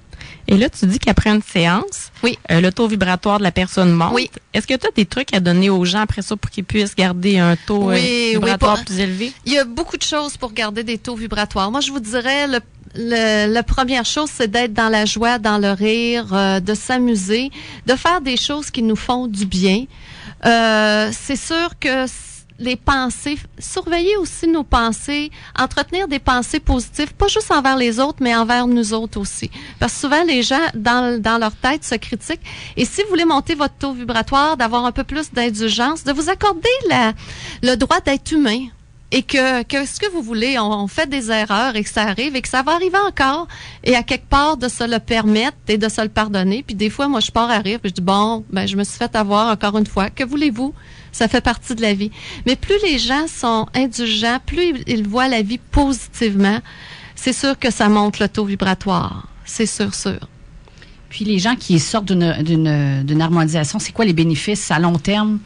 Et là, tu dis qu'après une séance, oui. Euh, le taux vibratoire de la personne monte. Oui. Est-ce que tu as des trucs à donner aux gens après ça pour qu'ils puissent garder un taux euh, vibratoire plus élevé? Il y a beaucoup de choses pour garder des taux vibratoires. Moi, je vous dirais, le, la première chose, c'est d'être dans la joie, dans le rire, euh, de s'amuser, de faire des choses qui nous font du bien. c'est sûr que les pensées, surveiller aussi nos pensées, entretenir des pensées positives, pas juste envers les autres, mais envers nous autres aussi. Parce que souvent, les gens, dans, leur tête, se critiquent. Et si vous voulez monter votre taux vibratoire, d'avoir un peu plus d'indulgence, de vous accorder le droit d'être humain, et que, que ce que vous voulez, on, fait des erreurs et que ça arrive et que ça va arriver encore et à quelque part de se le permettre et de se le pardonner. Puis des fois, moi, je pars à rire puis je dis bon, ben je me suis fait avoir encore une fois. Que voulez-vous? Ça fait partie de la vie. Mais plus les gens sont indulgents, plus ils voient la vie positivement, c'est sûr que ça monte le taux vibratoire. C'est sûr, sûr. Puis les gens qui sortent d'une harmonisation, c'est quoi les bénéfices à long terme?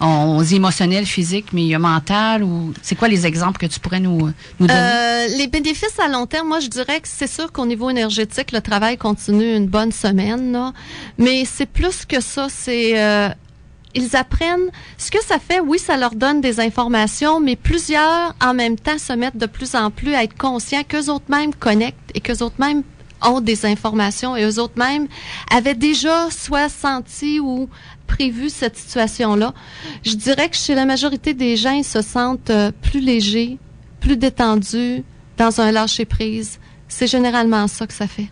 On, dit émotionnel, physique, mais il y a mental ou c'est quoi les exemples que tu pourrais nous, nous donner? Euh, les bénéfices à long terme, moi je dirais que c'est sûr qu'au niveau énergétique, le travail continue une bonne semaine, là. mais c'est plus que ça. C'est euh, ils apprennent ce que ça fait. Oui, ça leur donne des informations, mais plusieurs en même temps se mettent de plus en plus à être conscients qu'eux autres mêmes connectent et qu'eux autres mêmes ont des informations et eux autres mêmes avaient déjà soit senti ou prévu cette situation-là. Je dirais que chez la majorité des gens, ils se sentent euh, plus légers, plus détendus, dans un lâcher prise. C'est généralement ça que ça fait.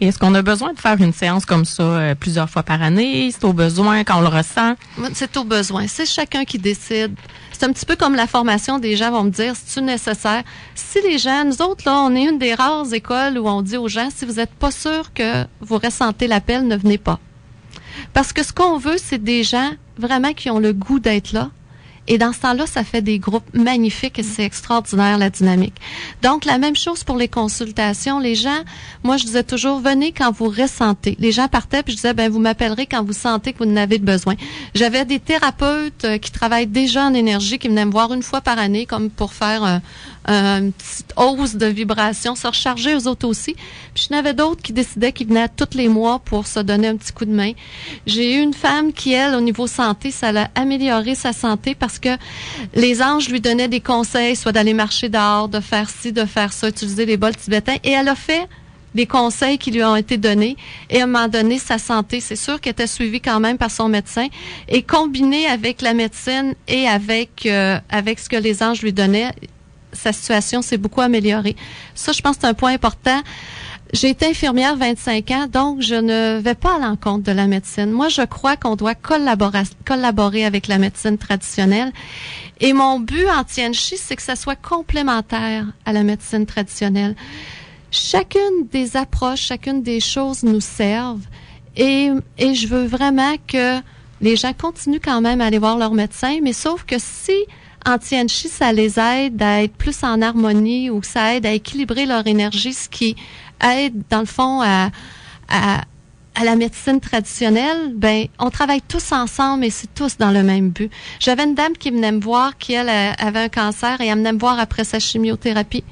Est-ce qu'on a besoin de faire une séance comme ça euh, plusieurs fois par année? C'est au besoin quand on le ressent? C'est au besoin. C'est chacun qui décide. C'est un petit peu comme la formation. Des gens vont me dire, c'est-tu nécessaire? Si les gens, nous autres, là, on est une des rares écoles où on dit aux gens, si vous n'êtes pas sûr que vous ressentez l'appel, ne venez pas. Parce que ce qu'on veut, c'est des gens vraiment qui ont le goût d'être là, et dans ce temps-là, ça fait des groupes magnifiques et c'est extraordinaire la dynamique. Donc, la même chose pour les consultations. Les gens, moi, je disais toujours, venez quand vous ressentez. Les gens partaient puis je disais, ben, vous m'appellerez quand vous sentez que vous en avez besoin. J'avais des thérapeutes euh, qui travaillent déjà en énergie qui venaient me voir une fois par année comme pour faire une petite hausse de vibration, se recharger eux autres aussi. Puis je n'avais d'autres qui décidaient qu'ils venaient tous les mois pour se donner un petit coup de main. J'ai eu une femme qui, elle, au niveau santé, ça l'a amélioré sa santé parce que les anges lui donnaient des conseils, soit d'aller marcher dehors, de faire ci, de faire ça, utiliser les bols tibétains. Et elle a fait des conseils qui lui ont été donnés. Et à un donné, sa santé, c'est sûr qu'elle était suivie quand même par son médecin. Et combiné avec la médecine et avec, euh, avec ce que les anges lui donnaient, sa situation s'est beaucoup améliorée. Ça, je pense c'est un point important. J'ai été infirmière 25 ans, donc je ne vais pas à l'encontre de la médecine. Moi, je crois qu'on doit collaborer, collaborer avec la médecine traditionnelle. Et mon but en Tianchi, c'est que ça soit complémentaire à la médecine traditionnelle chacune des approches, chacune des choses nous servent. Et, et je veux vraiment que les gens continuent quand même à aller voir leur médecin, mais sauf que si en Tianchi, ça les aide à être plus en harmonie ou ça aide à équilibrer leur énergie, ce qui aide, dans le fond, à la médecine traditionnelle, ben, on travaille tous ensemble et c'est tous dans le même but. J'avais une dame qui venait me voir, qui, elle, avait un cancer et elle venait me voir après sa chimiothérapie.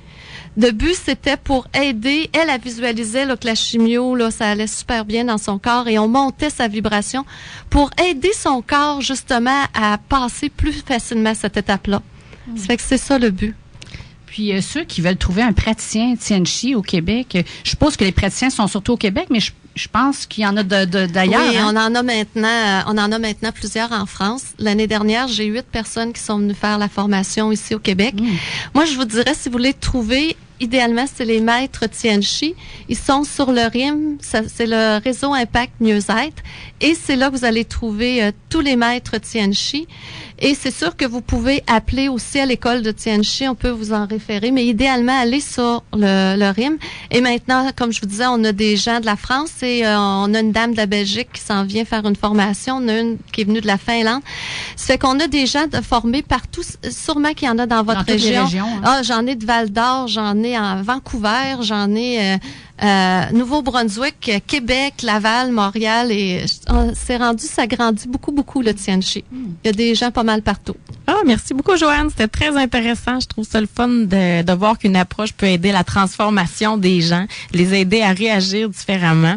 Le but, c'était pour aider. Elle, a visualisé là, que la chimio, là, ça allait super bien dans son corps et on montait sa vibration pour aider son corps, justement, à passer plus facilement cette étape-là. Ça fait que c'est ça le but. Puis euh, ceux qui veulent trouver un praticien Tianchi au Québec, euh, je suppose que les praticiens sont surtout au Québec, mais je, pense qu'il y en a d'ailleurs. oui, hein? on en a maintenant, euh, on en a maintenant plusieurs en France. L'année dernière, j'ai huit personnes qui sont venues faire la formation ici au Québec. Hmm. Moi, je vous dirais, si vous voulez trouver idéalement, c'est les maîtres Tianchi. Ils sont sur le RIM, c'est le réseau Impact Mieux-être. Et c'est là que vous allez trouver euh, tous les maîtres Tianchi. Et c'est sûr que vous pouvez appeler aussi à l'école de Tianchi, on peut vous en référer, mais idéalement, allez sur le, le RIM. Et maintenant, comme je vous disais, on a des gens de la France et euh, on a une dame de la Belgique qui s'en vient faire une formation, on a une qui est venue de la Finlande. Ça fait qu'on a des gens de formés partout, sûrement qu'il y en a dans votre région. Hein. Ah, j'en ai de Val d'Or, j'en ai en Vancouver, j'en ai... Euh, euh, Nouveau-Brunswick, Québec, Laval, Montréal et c'est rendu, ça grandit beaucoup, beaucoup le Tianchi. Il y a des gens pas mal partout. Ah, merci beaucoup, Joanne. C'était très intéressant. Je trouve ça le fun de, de voir qu'une approche peut aider la transformation des gens, les aider à réagir différemment.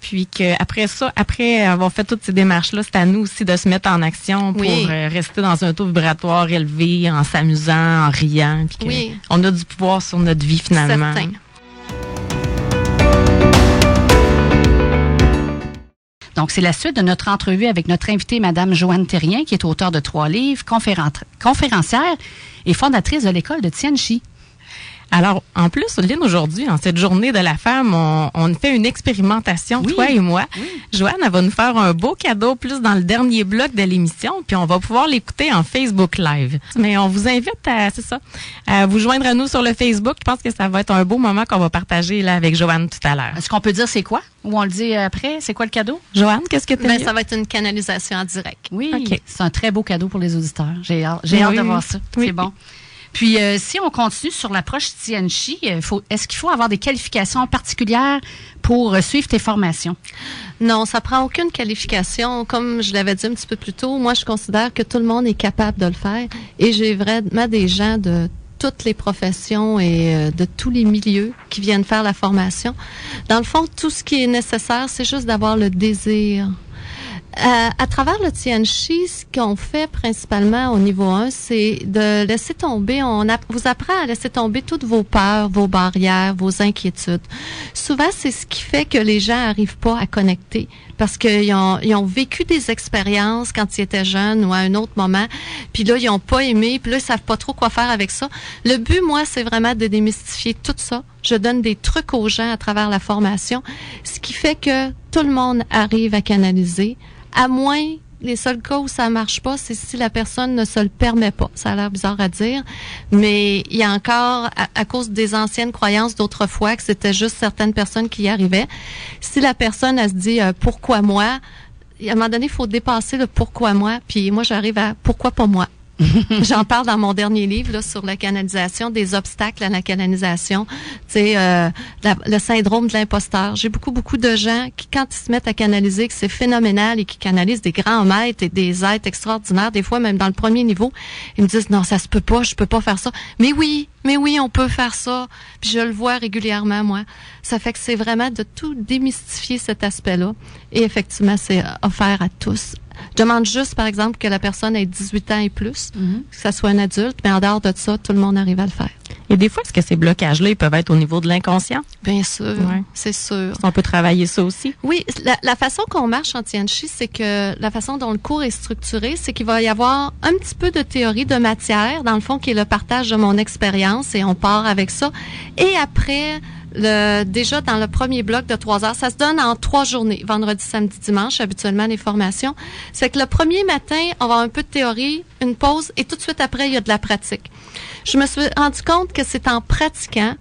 Puis qu'après ça, après avoir fait toutes ces démarches-là, c'est à nous aussi de se mettre en action pour euh, rester dans un taux vibratoire élevé, en s'amusant, en riant. Puis oui. On a du pouvoir sur notre vie finalement. Certain. Donc, c'est la suite de notre entrevue avec notre invitée, Madame Joanne Terrien, qui est auteure de trois livres, conférencière et fondatrice de l'école de Tianchi. Alors, en plus, Lynn, aujourd'hui, en cette journée de la femme, on, fait une expérimentation, toi et moi. Joanne, elle va nous faire un beau cadeau plus dans le dernier bloc de l'émission, puis on va pouvoir l'écouter en Facebook Live. Mais on vous invite à, c'est ça, à vous joindre à nous sur le Facebook. Je pense que ça va être un beau moment qu'on va partager là avec Joanne tout à l'heure. Est-ce qu'on peut dire c'est quoi? Ou on le dit après? C'est quoi le cadeau? Joanne, qu'est-ce que tu ben, Ça va être une canalisation en direct. Oui, c'est un très beau cadeau pour les auditeurs. J'ai hâte, j'ai hâte de voir ça. C'est bon. Puis, euh, si on continue sur l'approche Tianchi, euh, est-ce qu'il faut avoir des qualifications particulières pour euh, suivre tes formations? Non, ça prend aucune qualification. Comme je l'avais dit un petit peu plus tôt, moi, je considère que tout le monde est capable de le faire. Et j'ai vraiment des gens de toutes les professions et de tous les milieux qui viennent faire la formation. Dans le fond, tout ce qui est nécessaire, c'est juste d'avoir le désir euh, à travers le Tianchi, ce qu'on fait principalement au niveau 1, c'est de laisser tomber, on vous apprend à laisser tomber toutes vos peurs, vos barrières, vos inquiétudes. Souvent, c'est ce qui fait que les gens n'arrivent pas à connecter parce qu'ils ont, ils ont vécu des expériences quand ils étaient jeunes ou à un autre moment, puis là, ils n'ont pas aimé, puis là, ils savent pas trop quoi faire avec ça. Le but, moi, c'est vraiment de démystifier tout ça. Je donne des trucs aux gens à travers la formation, ce qui fait que tout le monde arrive à canaliser à moins les seuls cas où ça marche pas, c'est si la personne ne se le permet pas. Ça a l'air bizarre à dire, mais il y a encore, à, cause des anciennes croyances d'autrefois, que c'était juste certaines personnes qui y arrivaient. Si la personne, elle se dit euh, pourquoi moi, à un moment donné, il faut dépasser le pourquoi moi, puis moi j'arrive à pourquoi pas moi. J'en parle dans mon dernier livre là, sur la canalisation, des obstacles à la canalisation, c'est euh, le syndrome de l'imposteur. J'ai beaucoup, beaucoup de gens qui, quand ils se mettent à canaliser, que c'est phénoménal et qui canalisent des grands maîtres et des êtres extraordinaires, des fois même dans le premier niveau, ils me disent non, ça se peut pas, je peux pas faire ça. Mais oui, mais oui, on peut faire ça. Puis je le vois régulièrement, moi. Ça fait que c'est vraiment de tout démystifier cet aspect-là. Et effectivement, c'est offert à tous. Je demande juste, par exemple, que la personne ait 18 ans et plus, mhm. que ça soit un adulte, mais en dehors de ça, tout le monde arrive à le faire. Et des fois, est-ce que ces blocages-là, ils peuvent être au niveau de l'inconscient? Bien sûr, c'est sûr. On peut travailler ça aussi? Oui, la, façon qu'on marche en Tianchi, c'est que la façon dont le cours est structuré, c'est qu'il va y avoir un petit peu de théorie de matière, dans le fond, qui est le partage de mon expérience, et on part avec ça. Et après, le, déjà dans le premier bloc de trois heures. Ça se donne en trois journées, vendredi, samedi, dimanche, habituellement les formations. C'est que le premier matin, on va avoir un peu de théorie, une pause, et tout de suite après, il y a de la pratique. Je me suis rendu compte que c'est en pratiquant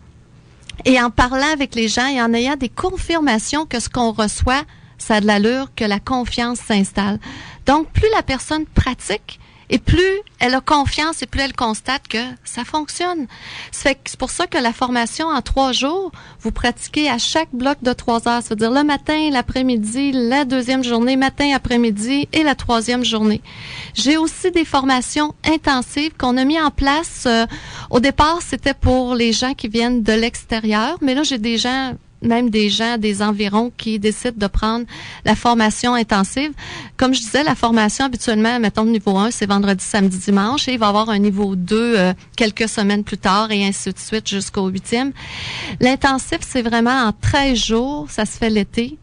et en parlant avec les gens et en ayant des confirmations que ce qu'on reçoit, ça a de l'allure, que la confiance s'installe. Donc, plus la personne pratique, et plus elle a confiance et plus elle constate que ça fonctionne. C'est pour ça que la formation en trois jours, vous pratiquez à chaque bloc de trois heures. C'est-à-dire le matin, l'après-midi, la deuxième journée, matin, après-midi et la troisième journée. J'ai aussi des formations intensives qu'on a mis en place. Euh, au départ, c'était pour les gens qui viennent de l'extérieur, mais là, j'ai des gens même des gens des environs qui décident de prendre la formation intensive. Comme je disais, la formation habituellement, mettons le niveau 1, c'est vendredi, samedi, dimanche, et il va y avoir un niveau 2 euh, quelques semaines plus tard et ainsi de suite jusqu'au huitième. L'intensif, c'est vraiment en 13 jours, ça se fait l'été.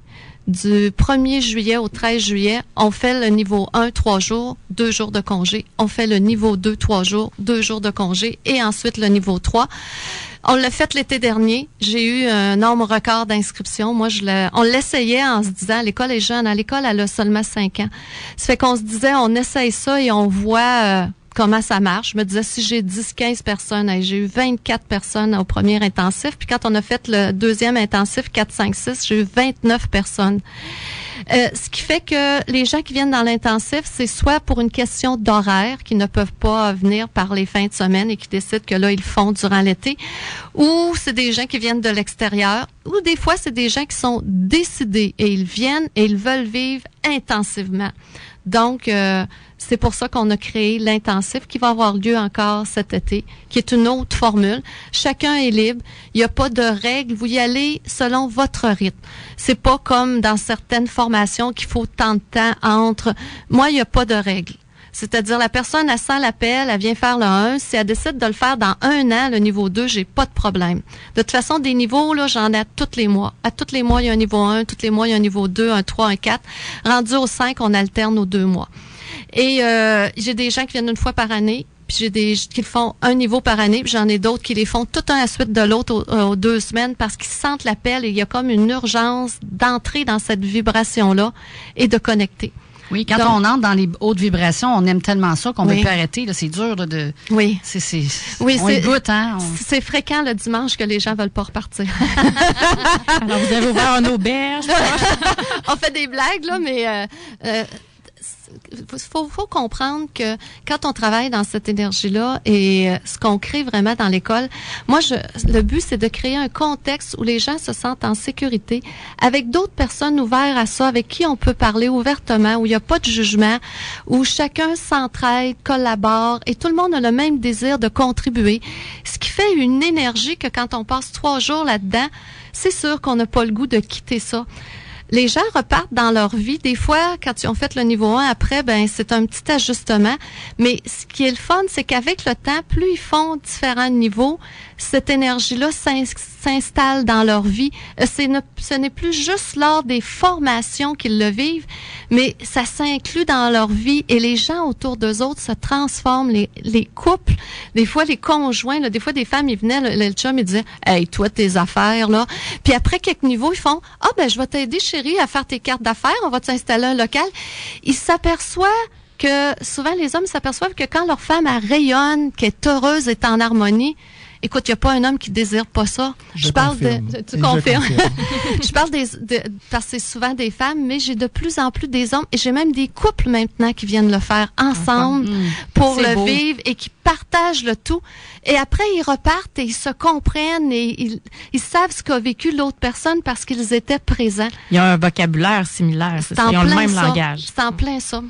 Du 1er juillet au 13 juillet, on fait le niveau 1, 3 jours, 2 jours de congé. On fait le niveau 2, 3 jours, 2 jours de congé et ensuite le niveau 3. On l'a fait l'été dernier. J'ai eu un nombre record d'inscriptions. Moi, je on l'essayait en se disant, l'école est jeune. À l'école, elle a seulement cinq ans. Ça fait qu'on se disait, on essaye ça et on voit euh, comment ça marche. Je me disais, si j'ai 10, 15 personnes, j'ai eu 24 personnes au premier intensif. Puis quand on a fait le deuxième intensif, 4, 5, 6, j'ai eu 29 personnes. Euh, ce qui fait que les gens qui viennent dans l'intensif, c'est soit pour une question d'horaire, qui ne peuvent pas venir par les fins de semaine et qui décident que là, ils font durant l'été, ou c'est des gens qui viennent de l'extérieur, ou des fois, c'est des gens qui sont décidés et ils viennent et ils veulent vivre intensivement. Donc, euh, c'est pour ça qu'on a créé l'intensif qui va avoir lieu encore cet été, qui est une autre formule. Chacun est libre. Il n'y a pas de règles. Vous y allez selon votre rythme. C'est pas comme dans certaines formations qu'il faut tant de temps entre. Moi, il n'y a pas de règles. C'est-à-dire, la personne, elle sent l'appel, elle vient faire le 1. Si elle décide de le faire dans un an, le niveau 2, j'ai pas de problème. De toute façon, des niveaux, là, j'en ai à tous les mois. À tous les mois, il y a un niveau 1, tous les mois, il y a un niveau 2, un 3, un 4. Rendu au 5, on alterne aux deux mois. Et euh, j'ai des gens qui viennent une fois par année, puis j'ai des qui font un niveau par année, puis j'en ai d'autres qui les font tout un à suite de l'autre euh, aux, deux semaines parce qu'ils sentent l'appel et il y a comme une urgence d'entrer dans cette vibration-là et de connecter. Oui, quand on entre dans les hautes vibrations, on aime tellement ça qu'on ne peut plus arrêter. C'est dur de. Oui. C'est, c'est, oui, on goûte, hein. C'est fréquent le dimanche que les gens veulent pas repartir. Alors vous avez ouvert un auberge. on fait des blagues là, mais euh, euh, faut, faut comprendre que quand on travaille dans cette énergie-là et euh, ce qu'on crée vraiment dans l'école, moi, je, le but, c'est de créer un contexte où les gens se sentent en sécurité, avec d'autres personnes ouvertes à ça, avec qui on peut parler ouvertement, où il n'y a pas de jugement, où chacun s'entraide, collabore et tout le monde a le même désir de contribuer. Ce qui fait une énergie que quand on passe trois jours là-dedans, c'est sûr qu'on n'a pas le goût de quitter ça les gens repartent dans leur vie. Des fois, quand ils ont fait le niveau 1 après, ben c'est un petit ajustement. Mais ce qui est le fun, c'est qu'avec le temps, plus ils font différents niveaux, cette énergie-là s'installe dans leur vie. Euh, ce n'est plus juste lors des formations qu'ils le vivent, mais ça s'inclut dans leur vie et les gens autour d'eux autres se transforment. Les, les couples, des fois les conjoints, des fois des femmes, ils venaient, le, le chum, il disait, hey, toi, tes affaires, là. Puis après quelques niveaux, ils font, ah, ben, je vais t'aider, chérie, à faire tes cartes d'affaires, on va t'installer un local. Ils s'aperçoivent que souvent les hommes s'aperçoivent que quand leur femme rayonne, qu'elle est heureuse, est en harmonie, Écoute, il n'y a pas un homme qui désire pas ça. Je, parle de. Tu confirmes? Je, parle des, de, parce que c'est souvent des femmes, mais j'ai de plus en plus des hommes et j'ai même des couples maintenant qui viennent le faire ensemble mmh. pour le vivre et qui partagent le tout. Et après, ils repartent et ils se comprennent et ils, ils savent ce qu'a vécu l'autre personne parce qu'ils étaient présents. Il y a un vocabulaire similaire, c'est ça. Ils ont le même langage. C'est en plein ça.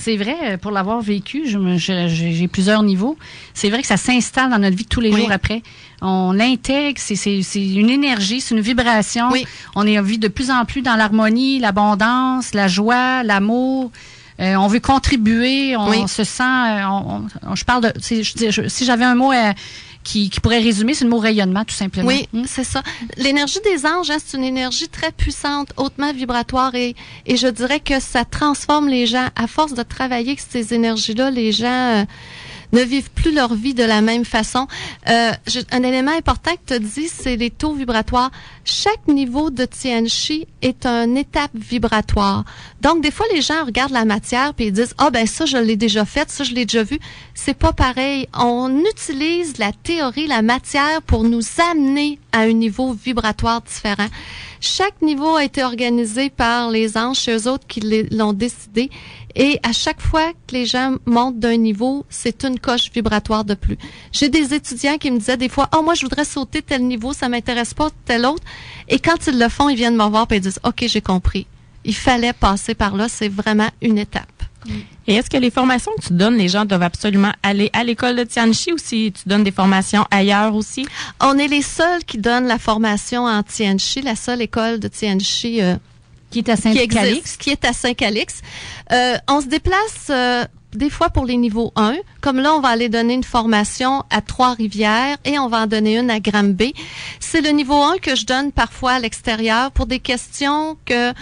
C'est vrai, euh, pour l'avoir vécu, j'ai plusieurs niveaux. C'est vrai que ça s'installe dans notre vie tous les jours après. On l'intègre, c'est une énergie, c'est une vibration. On est vie de plus en plus dans l'harmonie, l'abondance, la joie, l'amour. Euh, on veut contribuer, on, se sent. Euh, je parle de. Si, j'avais un mot qui, pourrait résumer, c'est le mot rayonnement, tout simplement. Oui, hmm? c'est ça. L'énergie des anges, hein, c'est une énergie très puissante, hautement vibratoire, et, et je dirais que ça transforme les gens. À force de travailler avec ces énergies-là, les gens... Euh, ne vivent plus leur vie de la même façon. Euh, un élément important que tu dit, c'est les taux vibratoires. Chaque niveau de Tianchi est une étape vibratoire. Donc, des fois, les gens regardent la matière puis ils disent, ah ben ça, je l'ai déjà fait, ça, je l'ai déjà vu. C'est pas pareil. On utilise la théorie, la matière pour nous amener à un niveau vibratoire différent. Chaque niveau a été organisé par les anges, eux autres qui l'ont décidé. Et à chaque fois que les gens montent d'un niveau, c'est une coche vibratoire de plus. J'ai des étudiants qui me disaient des fois, oh moi je voudrais sauter tel niveau, ça m'intéresse pas tel autre. Et quand ils le font, ils viennent me voir et ils disent, ok j'ai compris. Il fallait passer par là, c'est vraiment une étape. Et est-ce que les formations que tu donnes, les gens doivent absolument aller à l'école de Tianchi ou si tu donnes des formations ailleurs aussi? On est les seuls qui donnent la formation en Tianchi, la seule école de Tianchi euh, qui est à Saint-Calix. Qui, est à Saint-Calix. Euh, on se déplace euh, des fois pour les niveaux 1. Comme là, on va aller donner une formation à Trois-Rivières et on va en donner une à Granby. C'est le niveau 1 que je donne parfois à l'extérieur pour des questions que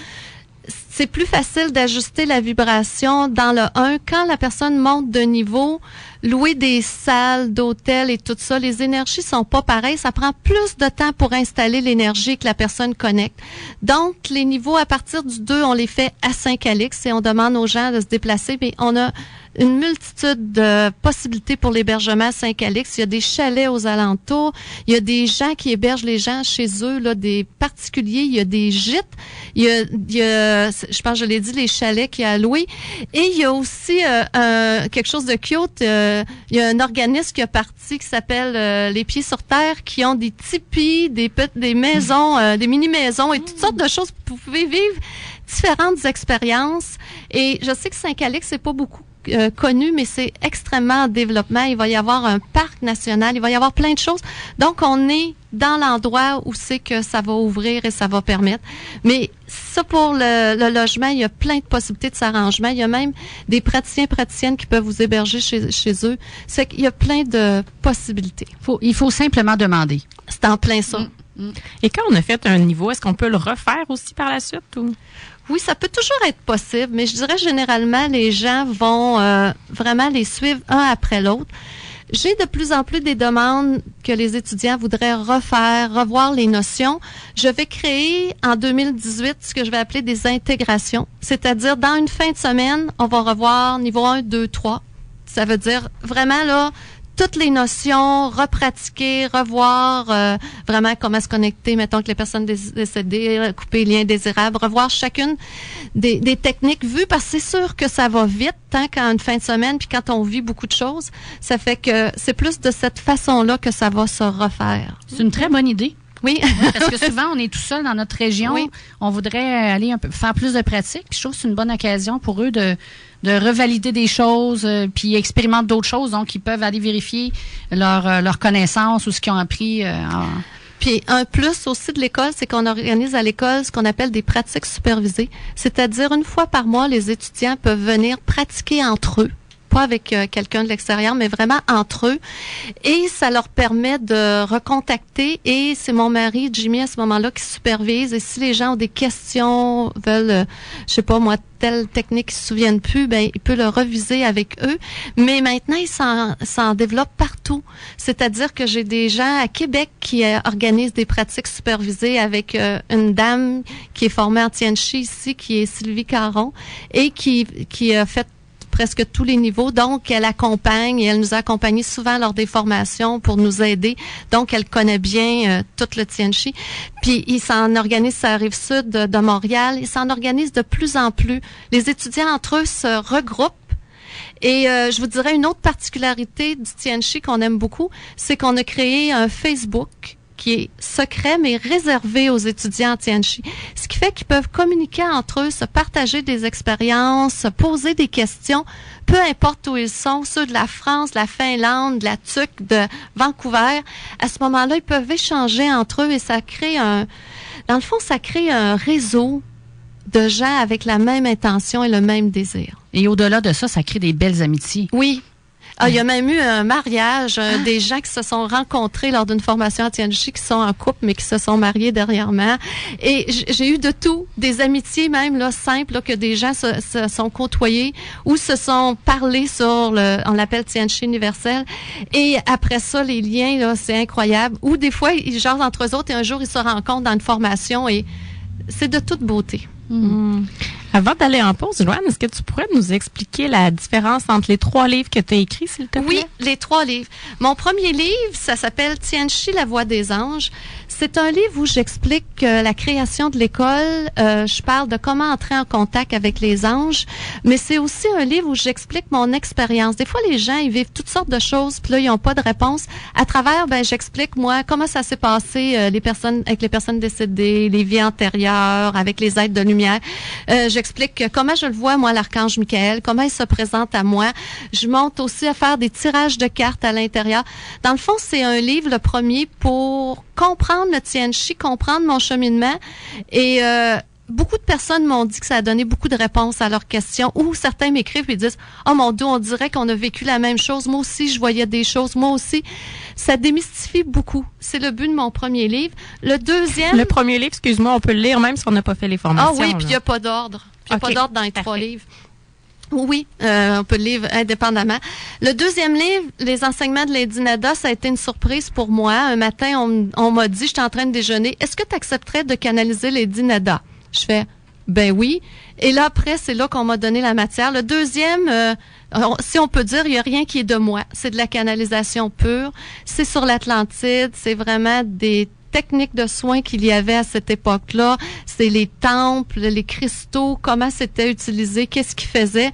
c'est plus facile d'ajuster la vibration dans le 1 quand la personne monte de niveau louer des salles d'hôtel et tout ça, les énergies sont pas pareilles. Ça prend plus de temps pour installer l'énergie que la personne connecte. Donc, les niveaux à partir du 2, on les fait à Saint-Calix et on demande aux gens de se déplacer. Mais on a une multitude de possibilités pour l'hébergement à Saint-Calix. Il y a des chalets aux alentours. Il y a des gens qui hébergent les gens chez eux, là, des particuliers. Il y a des gîtes. Il y a, il y a je pense, je l'ai dit, les chalets qui a loué. Et il y a aussi euh, quelque chose de cute. Euh, il y a un organisme qui a parti qui s'appelle euh, Les Pieds sur Terre, qui ont des tipis, des, des maisons, des mini-maisons et toutes sortes de choses. Vous pouvez vivre différentes expériences. Et je sais que Saint-Calix, c'est pas beaucoup euh, connu, mais c'est extrêmement en développement. Il va y avoir un parc national, il va y avoir plein de choses. Donc, on est dans l'endroit où c'est que ça va ouvrir et ça va permettre. Mais ça, pour le, logement, il y a plein de possibilités de s'arrangement. Il y a même des praticiens, praticiennes qui peuvent vous héberger chez, chez eux. C'est qu'il y a plein de possibilités. Faut, il faut simplement demander. C'est en plein ça. Mm, mm. Et quand on a fait un niveau, est-ce qu'on peut le refaire aussi par la suite ou? Oui, ça peut toujours être possible, mais je dirais généralement les gens vont euh, vraiment les suivre un après l'autre. J'ai de plus en plus des demandes que les étudiants voudraient refaire, revoir les notions. Je vais créer en 2018 ce que je vais appeler des intégrations, c'est-à-dire dans une fin de semaine, on va revoir niveau 1, 2, 3. Ça veut dire vraiment là, toutes les notions, repratiquer, revoir euh, vraiment comment se connecter, mettons que les personnes décédées, couper les liens désirables, revoir chacune des, techniques vues, parce que c'est sûr que ça va vite, tant qu'en une fin de semaine, puis quand on vit beaucoup de choses, ça fait que c'est plus de cette façon-là que ça va se refaire. C'est une très bonne idée. Oui. parce que souvent, on est tout seul dans notre région. On voudrait aller un peu, faire plus de pratique. je trouve que c'est une bonne occasion pour eux de, de revalider des choses, euh, puis expérimentent d'autres choses. Donc, ils peuvent aller vérifier leur, euh, leur connaissance ou ce qu'ils ont appris. Euh, puis un plus aussi de l'école, c'est qu'on organise à l'école ce qu'on appelle des pratiques supervisées. C'est-à-dire, une fois par mois, les étudiants peuvent venir pratiquer entre eux avec euh, quelqu'un de l'extérieur, mais vraiment entre eux. Et ça leur permet de recontacter. Et c'est mon mari, Jimmy, à ce moment-là, qui supervise. Et si les gens ont des questions, veulent, euh, je sais pas moi, telle technique, ils se souviennent plus, ben il peut le reviser avec eux. Mais maintenant, il s'en développe partout. C'est-à-dire que j'ai des gens à Québec qui euh, organisent des pratiques supervisées avec une dame qui est formée en Tianchi ici, qui est Sylvie Caron, et qui, qui a fait presque tous les niveaux. Donc, elle accompagne et elle nous a accompagnés souvent lors des formations pour nous aider. Donc, elle connaît bien euh, tout le Tianchi. Puis, il s'en organise ça rive sud de, Montréal. Il s'en organise de plus en plus. Les étudiants entre eux se regroupent et euh, je vous dirais une autre particularité du Tianchi qu'on aime beaucoup, c'est qu'on a créé un Facebook qui est secret, mais réservé aux étudiants en Tianchi. Ce qui fait qu'ils peuvent communiquer entre eux, se partager des expériences, se poser des questions, peu importe où ils sont, ceux de la France, de la Finlande, de la TUC, de Vancouver. À ce moment-là, ils peuvent échanger entre eux et ça crée un, dans le fond, ça crée un réseau de gens avec la même intention et le même désir. Et au-delà de ça, ça crée des belles amitiés. Oui, ah, il y a même eu un mariage, euh, ah. des gens qui se sont rencontrés lors d'une formation à Tianchi, qui sont en couple, mais qui se sont mariés dernièrement. Et j'ai eu de tout, des amitiés même là simples, que des gens se, sont côtoyés ou se sont parlé sur le, on l'appelle Tianchi universel. Et après ça, les liens là, c'est incroyable. Ou des fois, ils jasent entre eux autres et un jour ils se rencontrent dans une formation et c'est de toute beauté. Mm. Avant d'aller en pause, Joanne, est-ce que tu pourrais nous expliquer la différence entre les trois livres que tu as écrits, s'il te plaît? Oui, les trois livres. Mon premier livre, ça s'appelle Tianchi, la voix des anges. C'est un livre où j'explique la création de l'école. Euh, je parle de comment entrer en contact avec les anges, mais c'est aussi un livre où j'explique mon expérience. Des fois, les gens ils vivent toutes sortes de choses, puis là ils n'ont pas de réponse. À travers, ben j'explique moi comment ça s'est passé, euh, les personnes avec les personnes décédées, les vies antérieures, avec les êtres de lumière. Euh, j'explique comment je le vois moi l'archange Michael, comment il se présente à moi. Je monte aussi à faire des tirages de cartes à l'intérieur. Dans le fond, c'est un livre le premier pour comprendre le Tianchi, comprendre mon cheminement. Et euh, beaucoup de personnes m'ont dit que ça a donné beaucoup de réponses à leurs questions. Ou certains m'écrivent et disent Oh mon Dieu, on dirait qu'on a vécu la même chose. Moi aussi, je voyais des choses. Moi aussi. Ça démystifie beaucoup. C'est le but de mon premier livre. Le deuxième. Le premier livre, excuse-moi, on peut le lire même si on n'a pas fait les formations. Ah oui, puis il n'y a pas d'ordre. Il n'y a pas d'ordre dans les trois livres. Oui, euh, on peut le lire indépendamment. Le deuxième livre, Les enseignements de Lady Nada, ça a été une surprise pour moi. Un matin, on, on m'a dit, j'étais en train de déjeuner, est-ce que tu accepterais de canaliser Lady Nada? Je fais, ben oui. Et là, après, c'est là qu'on m'a donné la matière. Le deuxième, euh, si on peut dire, il n'y a rien qui est de moi. C'est de la canalisation pure. C'est sur l'Atlantide. C'est vraiment des techniques de soins qu'il y avait à cette époque-là. C'est les temples, les cristaux, comment c'était utilisé, qu'est-ce qu'ils faisaient.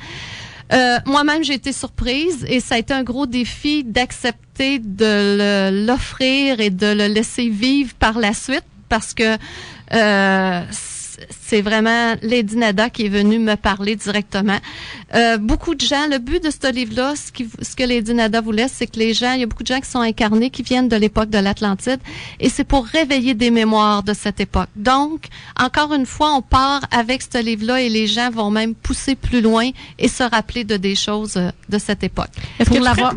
Euh, moi-même, j'ai été surprise et ça a été un gros défi d'accepter de l'offrir et de le laisser vivre par la suite parce que euh, c'est vraiment Lady Nada qui est venue me parler directement. Euh, beaucoup de gens, le but de ce livre-là, ce, ce que Lady Nada voulait, c'est que les gens, il y a beaucoup de gens qui sont incarnés, qui viennent de l'époque de l'Atlantide, et c'est pour réveiller des mémoires de cette époque. Donc, encore une fois, on part avec ce livre-là et les gens vont même pousser plus loin et se rappeler de des choses euh, de cette époque.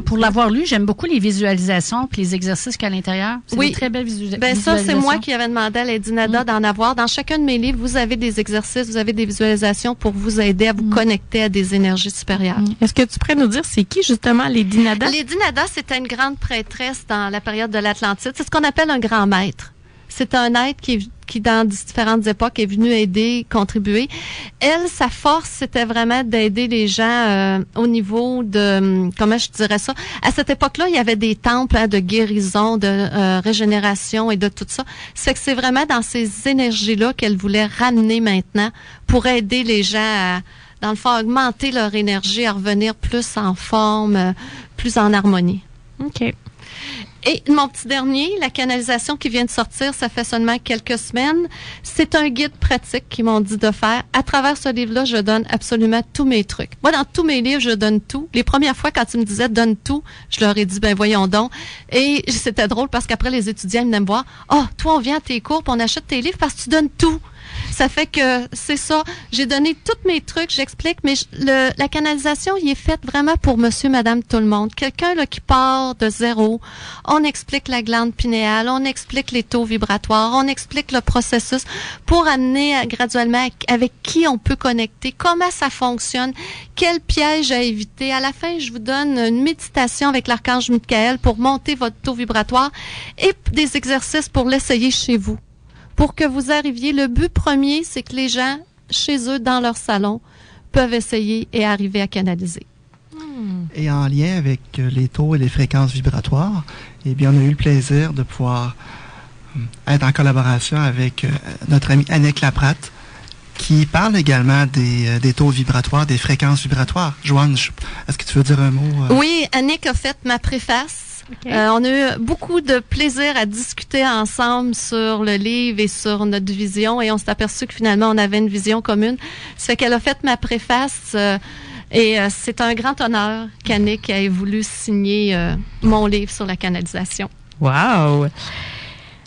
Pour l'avoir lu, j'aime beaucoup les visualisations et les exercices qu'il y a à l'intérieur. C'est oui. une très belle visualisation. Ben ça, c'est moi qui avais demandé à Lady Nada mm. d'en avoir. Dans chacun de mes livres, vous avez des exercices, vous avez des visualisations pour vous aider à vous mm. connecter à des énergies supérieures. Mm. Est-ce que tu pourrais nous dire c'est qui justement les Nada? Les Nada, c'était une grande prêtresse dans la période de l'Atlantide. C'est ce qu'on appelle un grand maître. C'est un être qui, qui, dans différentes époques, est venu aider, contribuer. Elle, sa force, c'était vraiment d'aider les gens euh, au niveau de, hum, comment je dirais ça? À cette époque-là, il y avait des temples hein, de guérison, de euh, régénération et de tout ça. C'est que c'est vraiment dans ces énergies-là qu'elle voulait ramener maintenant pour aider les gens à, dans le fond, augmenter leur énergie, à revenir plus en forme, euh, plus en harmonie. OK. Et mon petit dernier, la canalisation qui vient de sortir, ça fait seulement quelques semaines. C'est un guide pratique qu'ils m'ont dit de faire. À travers ce livre-là, je donne absolument tous mes trucs. Moi, dans tous mes livres, je donne tout. Les premières fois, quand ils me disaient donne tout, je leur ai dit ben voyons donc. Et c'était drôle parce qu'après les étudiants venaient me voir. Oh, toi, on vient à tes cours, puis on achète tes livres parce que tu donnes tout. Ça fait que c'est ça. J'ai donné tous mes trucs, j'explique, mais le, la canalisation, il est faite vraiment pour monsieur, madame, tout le monde. Quelqu'un là qui part de zéro. On explique la glande pinéale, on explique les taux vibratoires, on explique le processus pour amener graduellement avec qui on peut connecter, comment ça fonctionne, quel piège à éviter. À la fin, je vous donne une méditation avec l'archange Michael pour monter votre taux vibratoire et des exercices pour l'essayer chez vous pour que vous arriviez. Le but premier, c'est que les gens, chez eux, dans leur salon, peuvent essayer et arriver à canaliser. Et en lien avec euh, les taux et les fréquences vibratoires, eh bien, on a eu le plaisir de pouvoir euh, être en collaboration avec euh, notre ami Annick Laprate, qui parle également des, des, taux vibratoires, des fréquences vibratoires. Joanne, est-ce que tu veux dire un mot? Oui, Annick a fait ma préface Euh, on a eu beaucoup de plaisir à discuter ensemble sur le livre et sur notre vision et on s'est aperçu que finalement on avait une vision commune. Ça fait qu'elle a fait ma préface euh, et euh, c'est un grand honneur qu'Annick ait voulu signer mon livre sur la canalisation. Wow!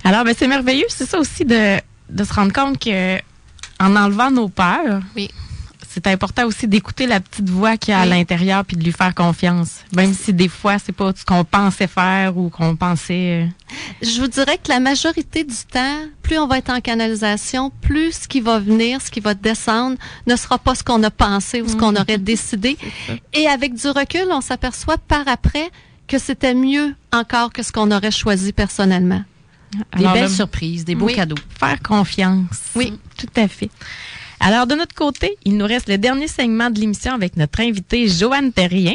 Alors, ben, c'est merveilleux, c'est ça aussi de, de se rendre compte que en enlevant nos peurs, oui c'est important aussi d'écouter la petite voix qui a à l'intérieur puis de lui faire confiance, même si des fois c'est pas ce qu'on pensait faire ou qu'on pensait. Euh. Je vous dirais que la majorité du temps, plus on va être en canalisation, plus ce qui va venir, ce qui va descendre, ne sera pas ce qu'on a pensé ou ce qu'on mmh. aurait décidé. Et avec du recul, on s'aperçoit par après que c'était mieux encore que ce qu'on aurait choisi personnellement. Des belles surprises, des beaux cadeaux. Faire confiance. Oui, tout à fait. Alors, de notre côté, il nous reste le dernier segment de l'émission avec notre invité Joanne Terrien.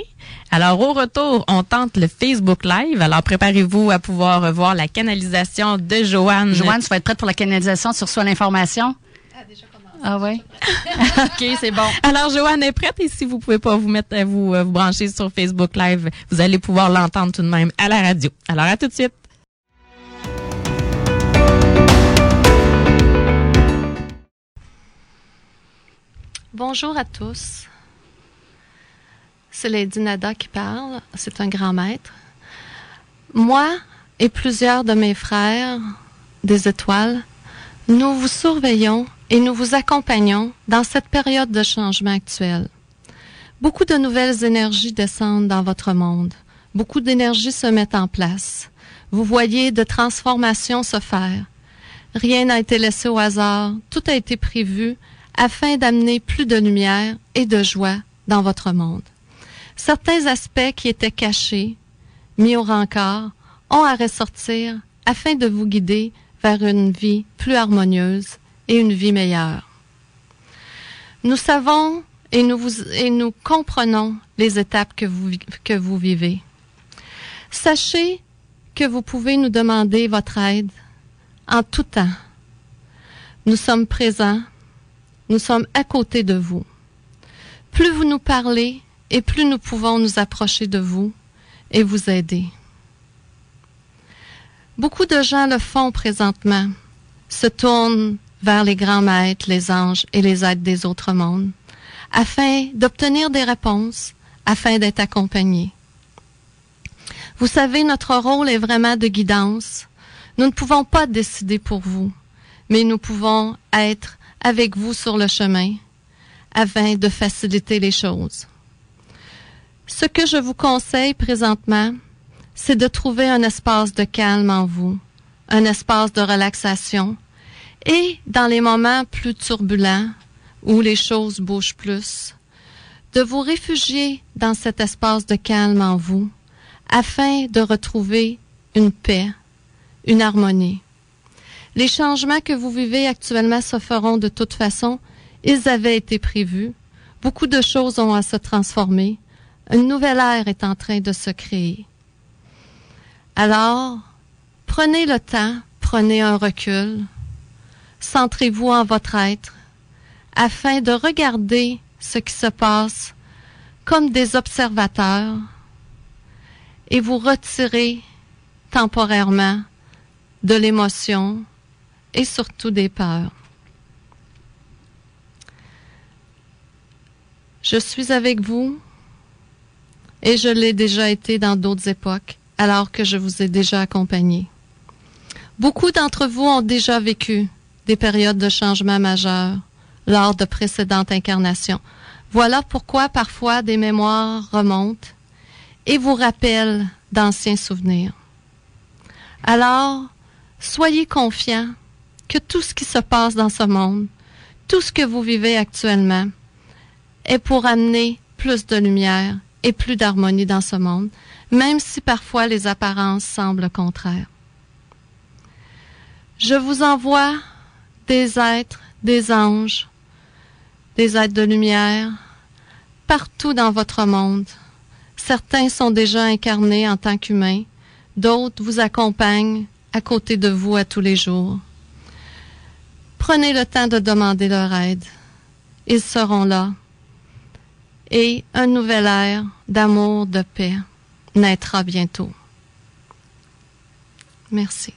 Alors, au retour, on tente le Facebook Live. Alors, préparez-vous à pouvoir voir la canalisation de Joanne. Joanne, tu vas être prête pour la canalisation sur Soi l'information? Ah, déjà commencé. Ah oui? OK, c'est bon. Alors, Joanne est prête et si vous pouvez pas vous mettre, vous, euh, vous brancher sur Facebook Live, vous allez pouvoir l'entendre tout de même à la radio. Alors, à tout de suite. Bonjour à tous. C'est Lady Nada qui parle. C'est un grand maître. Moi et plusieurs de mes frères des étoiles, nous vous surveillons et nous vous accompagnons dans cette période de changement actuel. Beaucoup de nouvelles énergies descendent dans votre monde. Beaucoup d'énergies se mettent en place. Vous voyez de transformations se faire. Rien n'a été laissé au hasard. Tout a été prévu afin d'amener plus de lumière et de joie dans votre monde. Certains aspects qui étaient cachés, mis au rencard, ont à ressortir afin de vous guider vers une vie plus harmonieuse et une vie meilleure. Nous savons et nous, comprenons les étapes que vous vivez. Sachez que vous pouvez nous demander votre aide en tout temps. Nous sommes présents nous sommes à côté de vous. Plus vous nous parlez et plus nous pouvons nous approcher de vous et vous aider. Beaucoup de gens le font présentement, se tournent vers les grands maîtres, les anges et les êtres des autres mondes, afin d'obtenir des réponses, afin d'être accompagnés. Vous savez, notre rôle est vraiment de guidance. Nous ne pouvons pas décider pour vous, mais nous pouvons être avec vous sur le chemin afin de faciliter les choses. Ce que je vous conseille présentement, c'est de trouver un espace de calme en vous, un espace de relaxation et dans les moments plus turbulents où les choses bougent plus, de vous réfugier dans cet espace de calme en vous afin de retrouver une paix, une harmonie. Les changements que vous vivez actuellement se feront de toute façon. Ils avaient été prévus. Beaucoup de choses ont à se transformer. Une nouvelle ère est en train de se créer. Alors, prenez le temps, prenez un recul, centrez-vous en votre être, afin de regarder ce qui se passe comme des observateurs et vous retirer temporairement de l'émotion, et surtout des peurs. Je suis avec vous et je l'ai déjà été dans d'autres époques alors que je vous ai déjà accompagné. Beaucoup d'entre vous ont déjà vécu des périodes de changement majeurs lors de précédentes incarnations. Voilà pourquoi parfois des mémoires remontent et vous rappellent d'anciens souvenirs. Alors, soyez confiants que tout ce qui se passe dans ce monde, tout ce que vous vivez actuellement, est pour amener plus de lumière et plus d'harmonie dans ce monde, même si parfois les apparences semblent contraires. Je vous envoie des êtres, des anges, des êtres de lumière, partout dans votre monde. Certains sont déjà incarnés en tant qu'humains, d'autres vous accompagnent à côté de vous à tous les jours. Prenez le temps de demander leur aide. Ils seront là. Et un nouvel air d'amour, de paix naîtra bientôt. Merci.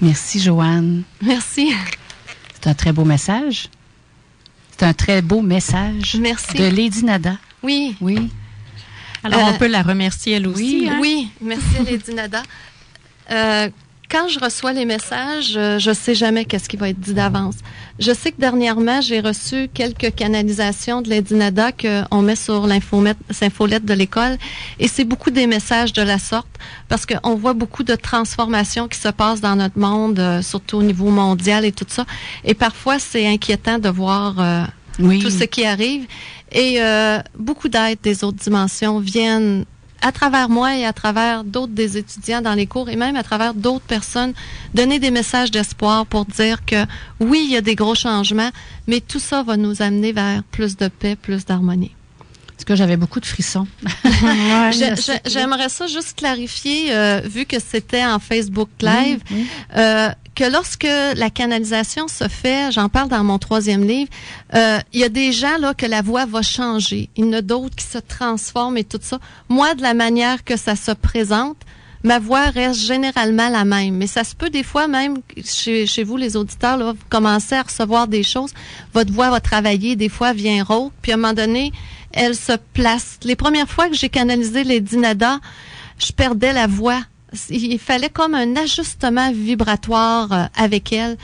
Merci, Joanne. Merci. C'est un très beau message. C'est un très beau message. Merci. De Lady Nada. Oui. Oui. Alors, on euh, peut la remercier elle aussi. Oui, hein? oui. merci Lady Nada. Euh, quand je reçois les messages, euh, je sais jamais qu'est-ce qui va être dit d'avance. Je sais que dernièrement, j'ai reçu quelques canalisations de Lady Nada qu'on met sur l'infolette de l'école. Et c'est beaucoup des messages de la sorte parce qu'on voit beaucoup de transformations qui se passent dans notre monde, euh, surtout au niveau mondial et tout ça. Et parfois, c'est inquiétant de voir euh, tout ce qui arrive. Et beaucoup d'aides des autres dimensions viennent à travers moi et à travers d'autres des étudiants dans les cours et même à travers d'autres personnes, donner des messages d'espoir pour dire que oui, il y a des gros changements, mais tout ça va nous amener vers plus de paix, plus d'harmonie. Est-ce que j'avais beaucoup de frissons? J'aimerais ça juste clarifier, euh, vu que c'était en Facebook Live, euh, que lorsque la canalisation se fait, j'en parle dans mon troisième livre, euh, il y a des gens là que la voix va changer. Il y en a d'autres qui se transforment et tout ça. Moi, de la manière que ça se présente, ma voix reste généralement la même. Mais ça se peut des fois même chez, vous, les auditeurs, là, vous commencez à recevoir des choses. Votre voix va travailler, des fois vient rauque, puis à un moment donné, elle se place. Les premières fois que j'ai canalisé les dinadas, je perdais la voix. Il fallait comme un ajustement vibratoire euh, avec elle.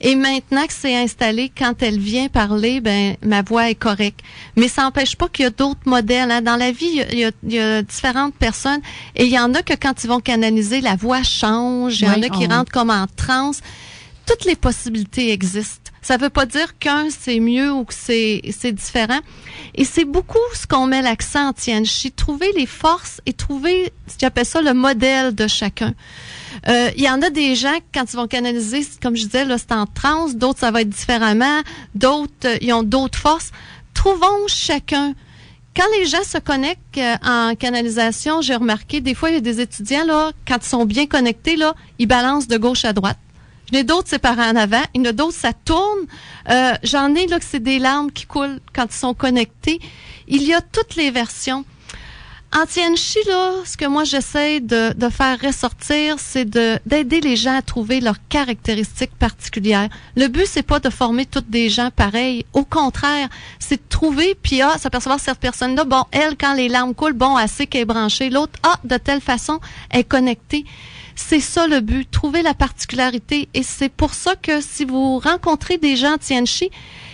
Et maintenant que c'est installé, quand elle vient parler, ben ma voix est correcte. Mais ça n'empêche pas qu'il y a d'autres modèles. Hein. Dans la vie, il y, a, différentes personnes. Et il y en a que quand ils vont canaliser, la voix change. Il y en a qui rentrent comme en transe. Toutes les possibilités existent. Ça ne veut pas dire qu'un c'est mieux ou que c'est différent. Et c'est beaucoup ce qu'on met l'accent en Tianchi, trouver les forces et trouver ce qu'on appelle ça le modèle de chacun. Euh, il y en a des gens quand ils vont canaliser, comme je disais, c'est en transe, d'autres ça va être différemment, d'autres euh, ils ont d'autres forces. Trouvons chacun quand les gens se connectent euh, en canalisation, j'ai remarqué, des fois, il y a des étudiants, là, quand ils sont bien connectés, là, ils balancent de gauche à droite. Il y en a d'autres, par en avant. Il y en a d'autres, ça tourne. Euh, J'en ai là que c'est des larmes qui coulent quand ils sont connectés. Il y a toutes les versions. En Tianchi, là, ce que moi j'essaie de, faire ressortir, c'est d'aider les gens à trouver leurs caractéristiques particulières. Le but, c'est pas de former toutes des gens pareils. Au contraire, c'est de trouver, puis ah, s'apercevoir cette personne-là, bon, elle, quand les larmes coulent, bon, elle sait qu'elle est branchée. L'autre, ah, de telle façon, est connectée. C'est ça le but, trouver la particularité. Et c'est pour ça que si vous rencontrez des gens Tianchi,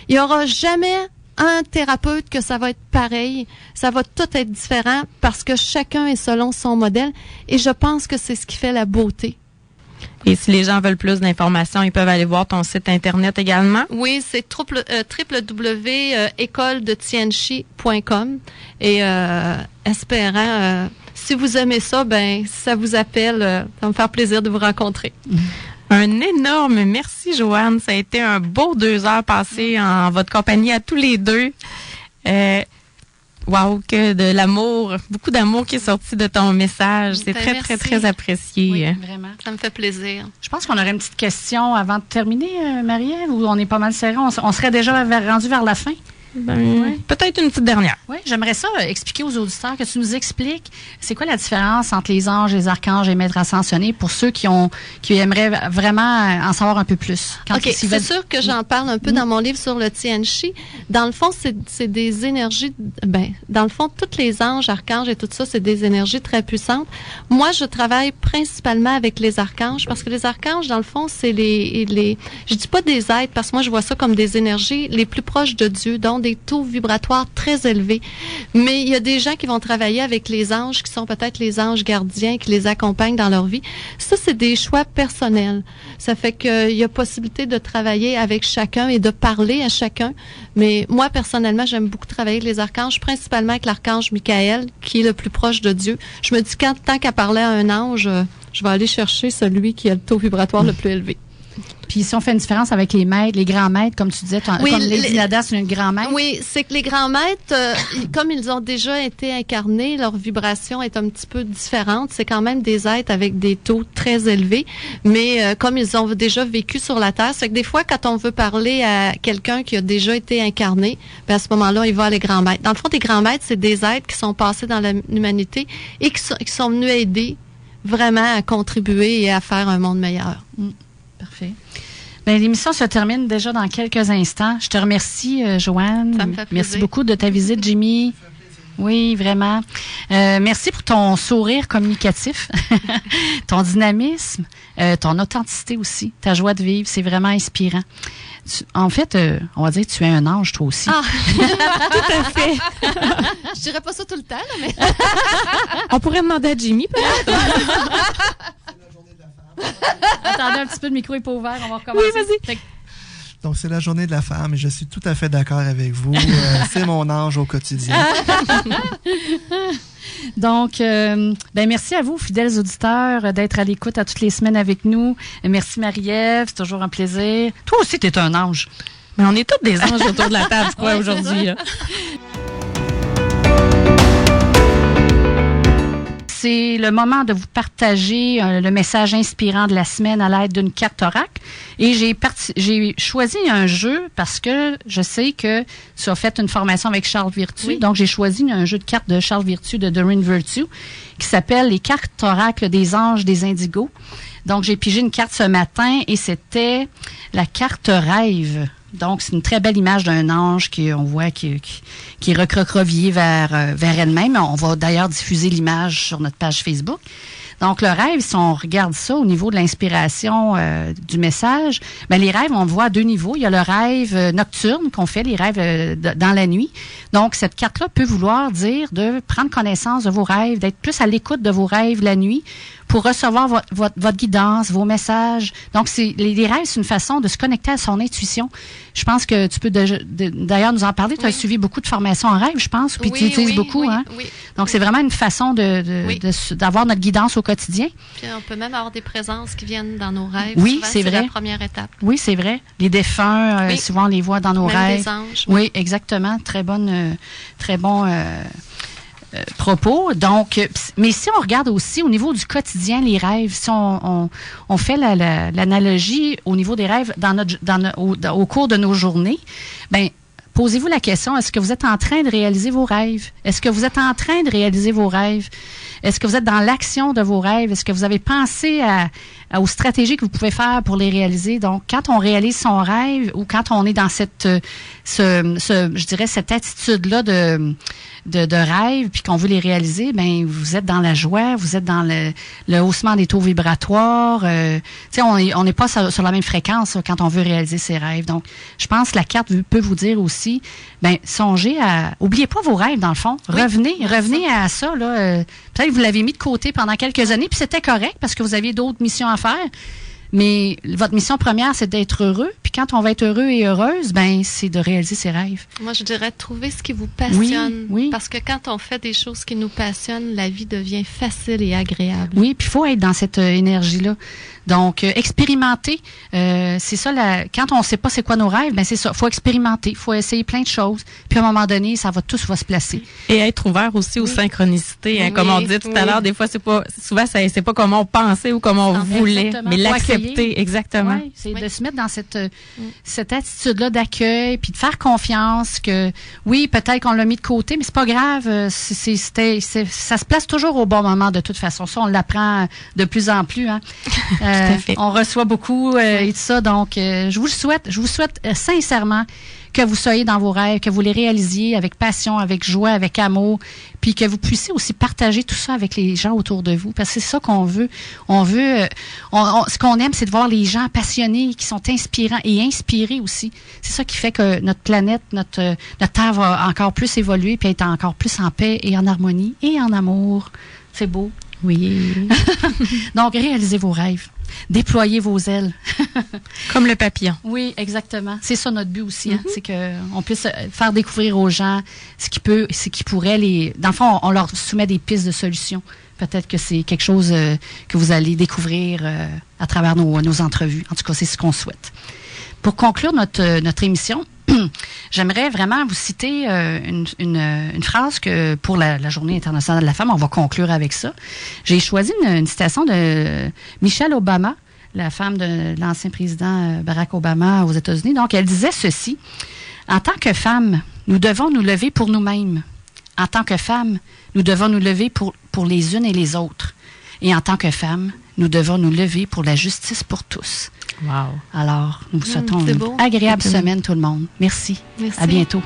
il y aura jamais un thérapeute que ça va être pareil. Ça va tout être différent parce que chacun est selon son modèle. Et je pense que c'est ce qui fait la beauté. Et si les gens veulent plus d'informations, ils peuvent aller voir ton site internet également? Oui, c'est www.écoledetianchi.com euh, et euh, espérant euh, si vous aimez ça, ben ça vous appelle. Euh, ça va me faire plaisir de vous rencontrer. Un énorme merci, Joanne. Ça a été un beau deux heures passées en votre compagnie à tous les deux. Euh, Wow, que de l'amour, beaucoup d'amour qui est sorti de ton message. C'est ben, très, très, très apprécié. Oui, vraiment. Ça me fait plaisir. Je pense qu'on aurait une petite question avant de terminer, euh, Marie-Ève, ou on est pas mal serré. On, on serait déjà rendu vers la fin. Ben, peut-être une petite dernière. Oui, j'aimerais ça euh, expliquer aux auditeurs que tu nous expliques c'est quoi la différence entre les anges, les archanges et maîtres ascensionnés pour ceux qui ont qui aimeraient vraiment en savoir un peu plus? OK, c'est sûr que j'en parle un peu dans mon livre sur le Tianchi. Dans le fond, c'est des énergies ben dans le fond tous les anges, archanges et tout ça, c'est des énergies très puissantes. Moi, je travaille principalement avec les archanges parce que les archanges dans le fond, c'est les les je dis pas des êtres parce que moi je vois ça comme des énergies les plus proches de Dieu, donc des taux vibratoires très élevés. Mais il y a des gens qui vont travailler avec les anges, qui sont peut-être les anges gardiens, qui les accompagnent dans leur vie. Ça, c'est des choix personnels. Ça fait qu'il y a possibilité de travailler avec chacun et de parler à chacun. Mais moi, personnellement, j'aime beaucoup travailler avec les archanges, principalement avec l'archange Michael, qui est le plus proche de Dieu. Je me dis, quand, tant qu'à parler à un ange, je vais aller chercher celui qui a le taux vibratoire le plus élevé. Puis si on fait une différence avec les maîtres, les grands maîtres, comme tu disais, oui, comme Lady Nada, c'est une grand maître. Oui, c'est que les grands maîtres, euh, comme ils ont déjà été incarnés, leur vibration est un petit peu différente. C'est quand même des êtres avec des taux très élevés, mais euh, comme ils ont déjà vécu sur la Terre, c'est que des fois, quand on veut parler à quelqu'un qui a déjà été incarné, ben à ce moment-là, il va à les grands maîtres. Dans le fond, les grands maîtres, c'est des êtres qui sont passés dans l'humanité et qui sont, qui sont venus aider vraiment à contribuer et à faire un monde meilleur. Mm. Parfait. Ben, l'émission se termine déjà dans quelques instants. Je te remercie, euh, Joanne. Ça me fait Merci beaucoup de ta visite, Jimmy. Oui, vraiment. Euh, merci pour ton sourire communicatif, ton dynamisme, euh, ton authenticité aussi, ta joie de vivre. C'est vraiment inspirant. en fait, euh, on va dire que tu es un ange, toi aussi. Ah, tout à fait. Je dirais pas ça tout le temps, mais. on pourrait demander à Jimmy, peut-être. Attendez un petit peu, le micro est pas ouvert, on va recommencer. Oui, vas-y. Donc, c'est la journée de la femme et je suis tout à fait d'accord avec vous. Euh, c'est mon ange au quotidien. Donc, euh, ben merci à vous, fidèles auditeurs, d'être à l'écoute à toutes les semaines avec nous. Merci Marie-Ève, c'est toujours un plaisir. Toi aussi, tu es un ange. Mais on est tous des anges autour de la table, je crois, aujourd'hui c'est le moment de vous partager euh, le message inspirant de la semaine à l'aide d'une carte oracle. Et j'ai j'ai choisi un jeu parce que je sais que tu as fait une formation avec Charles Virtu. Donc, j'ai choisi un jeu de cartes de Charles Virtu, de Doreen Virtue, qui s'appelle Les cartes oracles des anges des indigos. Donc, j'ai pigé une carte ce matin et c'était la carte rêve. Donc, c'est une très belle image d'un ange qui, on voit qui, qui, est recroquevillé vers, euh, vers elle-même. On va d'ailleurs diffuser l'image sur notre page Facebook. Donc, le rêve, si on regarde ça au niveau de l'inspiration euh, du message, ben, les rêves, on le voit à deux niveaux. Il y a le rêve euh, nocturne qu'on fait, les rêves dans la nuit. Donc, cette carte-là peut vouloir dire de prendre connaissance de vos rêves, d'être plus à l'écoute de vos rêves la nuit pour recevoir votre, votre, guidance, vos messages. Donc, c'est les, rêves, c'est une façon de se connecter à son intuition. Je pense que tu peux d'ailleurs nous en parler. Tu as suivi beaucoup de formations en rêve, je pense, puis tu utilises beaucoup. hein? Donc, c'est vraiment une façon de d'avoir notre guidance au quotidien. Puis on peut même avoir des présences qui viennent dans nos rêves. Oui, c'est vrai. la première étape. Oui, c'est vrai. Les défunts, euh, souvent on les voit dans nos même rêves. Des anges, oui. exactement. Très bonne, euh, très bon. Euh, propos. Donc, euh, mais si on regarde aussi au niveau du quotidien, les rêves, si on, fait l'analogie au niveau des rêves dans notre, au cours de nos journées, ben posez-vous la question, est-ce que vous êtes en train de réaliser vos rêves? Est-ce que vous êtes en train de réaliser vos rêves? Est-ce que vous êtes dans l'action de vos rêves? Est-ce que vous avez pensé à, aux stratégies que vous pouvez faire pour les réaliser? Donc, quand on réalise son rêve ou quand on est dans cette, euh, ce, ce je dirais, cette attitude-là de, de, de rêve, puis qu'on veut les réaliser, ben vous êtes dans la joie, vous êtes dans le, le haussement des taux vibratoires. Euh, tu sais, on n'est pas sur, la même fréquence quand on veut réaliser ses rêves. Donc, je pense que la carte peut vous dire aussi, ben songez à, oubliez pas vos rêves dans le fond. revenez, revenez à ça là. Euh, peut-être que vous l'avez mis de côté pendant quelques années, puis c'était correct parce que vous aviez d'autres missions à faire. Mais votre mission première, c'est d'être heureux. Puis quand on va être heureux et heureuse, ben c'est de réaliser ses rêves. Moi, je dirais trouver ce qui vous passionne. Oui, Parce que quand on fait des choses qui nous passionnent, la vie devient facile et agréable. Oui, puis il faut être dans cette euh, énergie-là. Donc, euh, expérimenter, euh, c'est ça. La, quand on ne sait pas c'est quoi nos rêves, ben c'est ça. faut expérimenter, faut essayer plein de choses. Puis à un moment donné, ça va tout va se placer. Et être ouvert aussi aux synchronicités. Hein, comme on dit tout à l'heure, des fois c'est pas, souvent c'est pas comme on pensait ou comme on voulait, mais l'accepter exactement. c'est de se mettre dans cette mm. cette attitude-là d'accueil, puis de faire confiance que oui, peut-être qu'on l'a mis de côté, mais c'est pas grave. Euh, ça se place toujours au bon moment de toute façon. Ça, on l'apprend de plus en plus. Hein. Euh, on reçoit beaucoup euh, et tout ça. Donc, euh, je vous souhaite, je vous souhaite sincèrement que vous soyez dans vos rêves, que vous les réalisiez avec passion, avec joie, avec amour, puis que vous puissiez aussi partager tout ça avec les gens autour de vous, parce que c'est ça qu'on veut. On veut, ce qu'on aime, c'est de voir les gens passionnés, qui sont inspirants et inspirés aussi. C'est ça qui fait que notre planète, notre notre Terre va encore plus évoluer, puis être encore plus en paix et en harmonie et en amour. C'est beau. Oui. Donc, réalisez vos rêves. Déployez vos ailes. Comme le papillon. Oui, exactement. C'est ça notre but aussi, hein. mm-hmm. c'est qu'on puisse faire découvrir aux gens ce qui peut, ce qui pourrait les. Dans le fond, on, leur soumet des pistes de solutions Peut-être que c'est quelque chose euh, que vous allez découvrir euh, à travers nos, nos, entrevues. En tout cas, c'est ce qu'on souhaite. Pour conclure notre, notre émission, j'aimerais vraiment vous citer une, une, une, phrase que pour la, Journée internationale de la femme, on va conclure avec ça. J'ai choisi une, citation de Michelle Obama, la femme de l'ancien président Barack Obama aux États-Unis. Donc, elle disait ceci. En tant que femme, nous devons nous lever pour nous-mêmes. En tant que femme, nous devons nous lever pour, pour les unes et les autres. Et en tant que femme, nous devons nous lever pour la justice pour tous. Wow. Alors, nous vous souhaitons une agréable semaine, tout le monde. Merci. Merci. À bientôt.